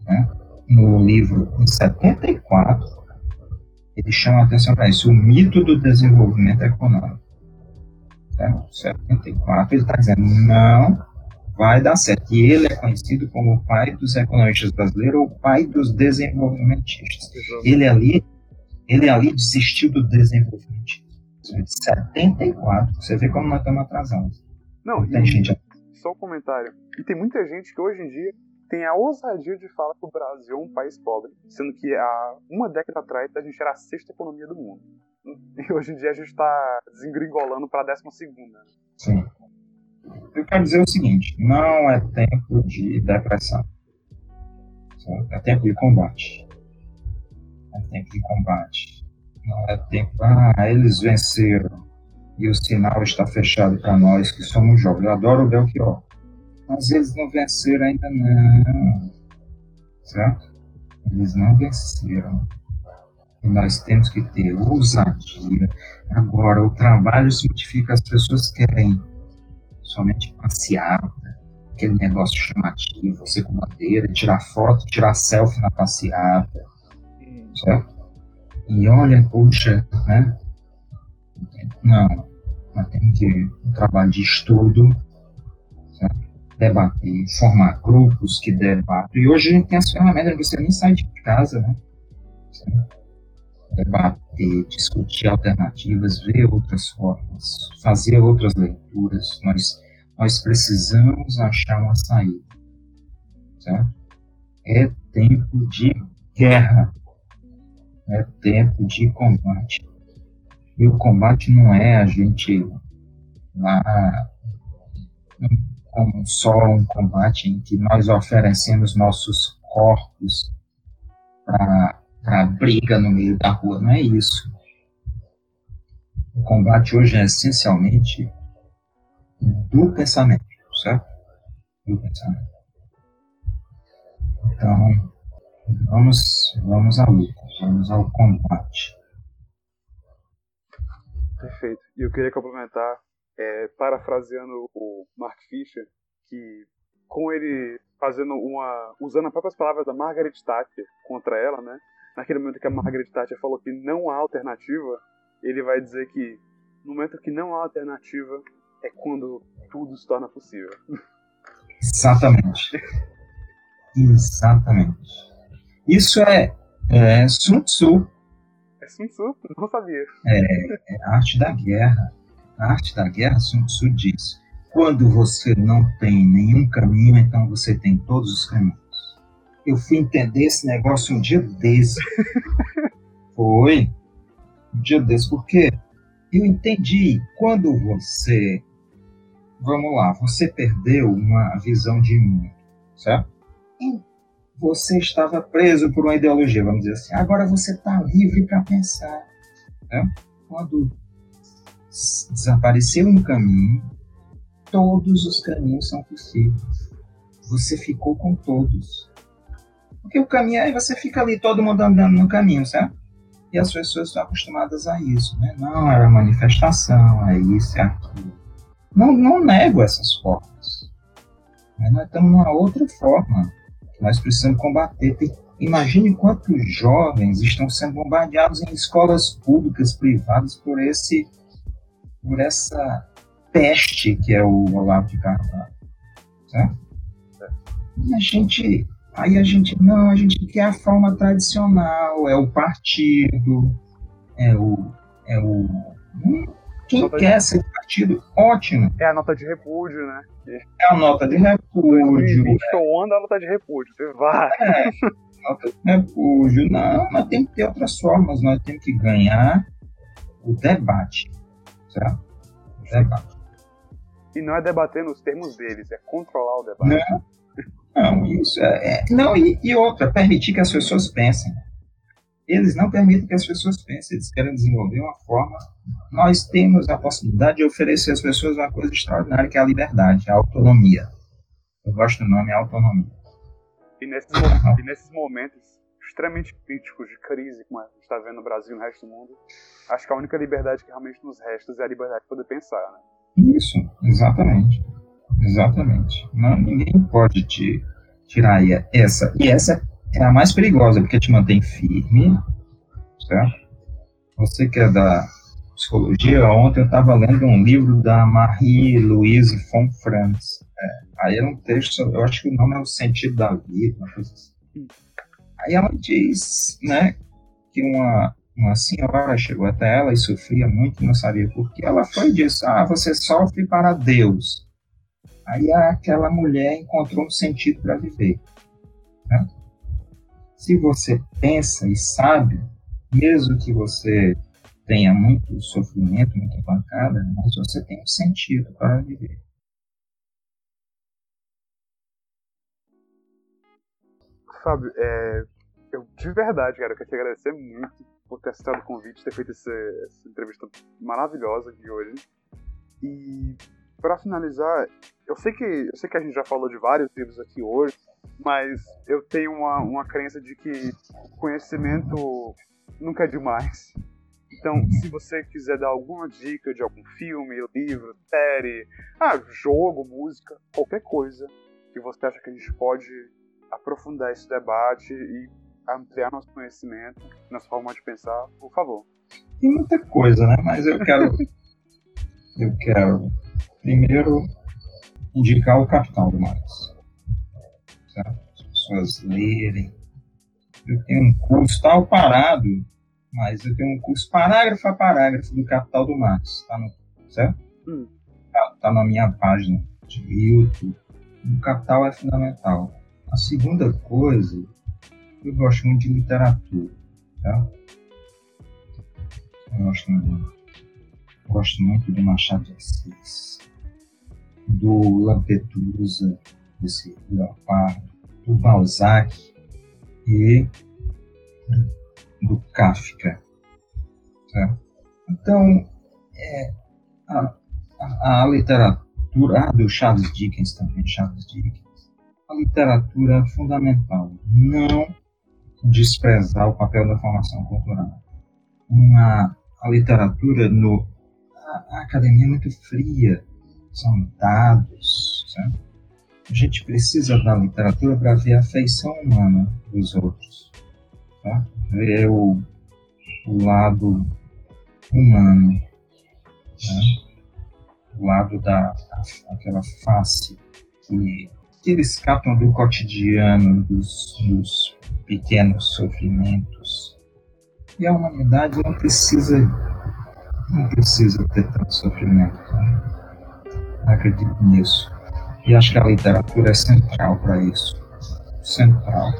né, no livro em 74, ele chama a atenção para isso, o mito do desenvolvimento econômico. Certo? 74, ele está dizendo, não vai dar certo. E ele é conhecido como o pai dos economistas brasileiros ou o pai dos desenvolvimentistas. Ele ali, ele ali desistiu do desenvolvimentismo. De 74, você vê como nós estamos atrasados. Não, tem gente... só um comentário. E tem muita gente que hoje em dia tem a ousadia de falar que o Brasil é um país pobre, sendo que há uma década atrás a gente era a sexta economia do mundo. E hoje em dia a gente está desengringolando para a décima segunda. Sim. Eu quero dizer o seguinte: não é tempo de depressão. É tempo de combate. É tempo de combate. Não é tempo. Ah, eles venceram. E o sinal está fechado para nós que somos jovens. Eu adoro o Belchior. Mas eles não venceram ainda não. Certo? Eles não venceram. E nós temos que ter ousadia. Agora, o trabalho científico as pessoas querem somente passeata, aquele negócio chamativo, você com bandeira, tirar foto, tirar selfie na passeata, certo? E olha, puxa, né? Não, nós temos que um trabalho de estudo, certo? debater, formar grupos que debatem. E hoje a gente tem as ferramentas, você nem sai de casa, né? Debater, discutir alternativas, ver outras formas, fazer outras leituras. Nós, nós precisamos achar uma saída, certo? É tempo de guerra, é tempo de combate. E o combate não é a gente lá como só um combate em que nós oferecemos nossos corpos para briga no meio da rua. Não é isso. O combate hoje é essencialmente do pensamento, certo? Do pensamento. Então, vamos, vamos à luta, vamos ao combate. Perfeito. E eu queria complementar é, parafraseando o Mark Fisher, que com ele fazendo uma. usando as próprias palavras da Margaret Thatcher contra ela, né? Naquele momento que a Margaret Thatcher falou que não há alternativa, ele vai dizer que no momento que não há alternativa é quando tudo se torna possível. Exatamente. [laughs] Exatamente. Isso é, é Sun Tzu. É Sun Tzu? Não sabia. É, é a arte da guerra. A arte da guerra, Sun Tzu diz: quando você não tem nenhum caminho, então você tem todos os caminhos. Eu fui entender esse negócio um dia desse. [laughs] Foi. Um dia desse, porque eu entendi quando você. Vamos lá, você perdeu uma visão de mundo, certo? Você estava preso por uma ideologia, vamos dizer assim. Agora você está livre para pensar. Né? Quando desapareceu um caminho, todos os caminhos são possíveis. Você ficou com todos. Porque o caminho aí você fica ali, todo mundo andando no caminho, certo? E as pessoas estão acostumadas a isso, né? Não, era manifestação, é isso, é aquilo. Não, não nego essas formas. Mas nós estamos numa outra forma nós precisamos combater. Tem, imagine quantos jovens estão sendo bombardeados em escolas públicas, privadas, por esse por essa peste que é o Olavo de Carvalho. Certo? E a gente. Aí a gente, não, a gente quer a forma tradicional, é o partido, é o. É o quem quer ser partido, ótimo. É a nota de repúdio, né? É a nota de repúdio. Estou onda a nota de repúdio. Vai. É, nota de repúdio. Não, mas tem que ter outras formas. Nós temos que ganhar o debate. Certo? O debate. E não é debater nos termos deles, é controlar o debate. Não, não isso é. é não, e, e outra, permitir que as pessoas pensem. Eles não permitem que as pessoas pensem, eles querem desenvolver uma forma. Nós temos a possibilidade de oferecer às pessoas uma coisa extraordinária, que é a liberdade, a autonomia. Eu gosto do nome autonomia. E nesses, e nesses momentos extremamente críticos de crise, como a gente está vendo no Brasil e no resto do mundo, acho que a única liberdade que realmente nos resta é a liberdade de poder pensar. Né? Isso, exatamente. Exatamente. Não, ninguém pode te tirar essa. E essa é a mais perigosa, porque te mantém firme, certo? Você que é da psicologia, ontem eu estava lendo um livro da Marie-Louise von Franz. É, aí era um texto, eu acho que o nome é O Sentido da Vida, uma coisa assim. Aí ela diz, né, que uma, uma senhora chegou até ela e sofria muito, não sabia por que. Ela foi e disse, ah, você sofre para Deus. Aí aquela mulher encontrou um sentido para viver. Né? Se você pensa e sabe, mesmo que você tenha muito sofrimento, muita pancada, mas você tem um sentido para viver. Fábio, é, eu de verdade, cara, eu quero te agradecer muito por ter aceitado o convite, ter feito essa, essa entrevista maravilhosa aqui hoje. E para finalizar, eu sei que eu sei que a gente já falou de vários livros aqui hoje, mas eu tenho uma, uma crença de que conhecimento nunca é demais. Então, se você quiser dar alguma dica de algum filme, livro, série, ah, jogo, música, qualquer coisa que você acha que a gente pode aprofundar esse debate e ampliar nosso conhecimento, nossa forma de pensar, por favor. Tem muita coisa, né? Mas eu quero. eu quero primeiro indicar o Capital do Marx as pessoas lerem. Eu tenho um curso tal parado, mas eu tenho um curso parágrafo a parágrafo do Capital do Marx, tá no, certo? Hum. Tá, tá na minha página de YouTube. O Capital é fundamental. A segunda coisa, eu gosto muito de literatura, tá? Eu gosto muito, gosto muito do Machado de Assis, do Lampedusa, desse Leopardo, do Balzac e do Kafka. Tá? Então, é, a, a, a, literatura, ah, do Charles Dickens também, Charles Dickens, a literatura é fundamental. Não desprezar o papel da formação cultural. Uma, a literatura, no, a, a academia é muito fria, são dados? A gente precisa da literatura para ver a feição humana dos outros, tá? ver o, o lado humano, tá? o lado da aquela face que, que eles captam do cotidiano, dos, dos pequenos sofrimentos. E a humanidade não precisa não precisa ter tanto sofrimento. Tá? Acredito nisso. E acho que a literatura é central para isso. Central.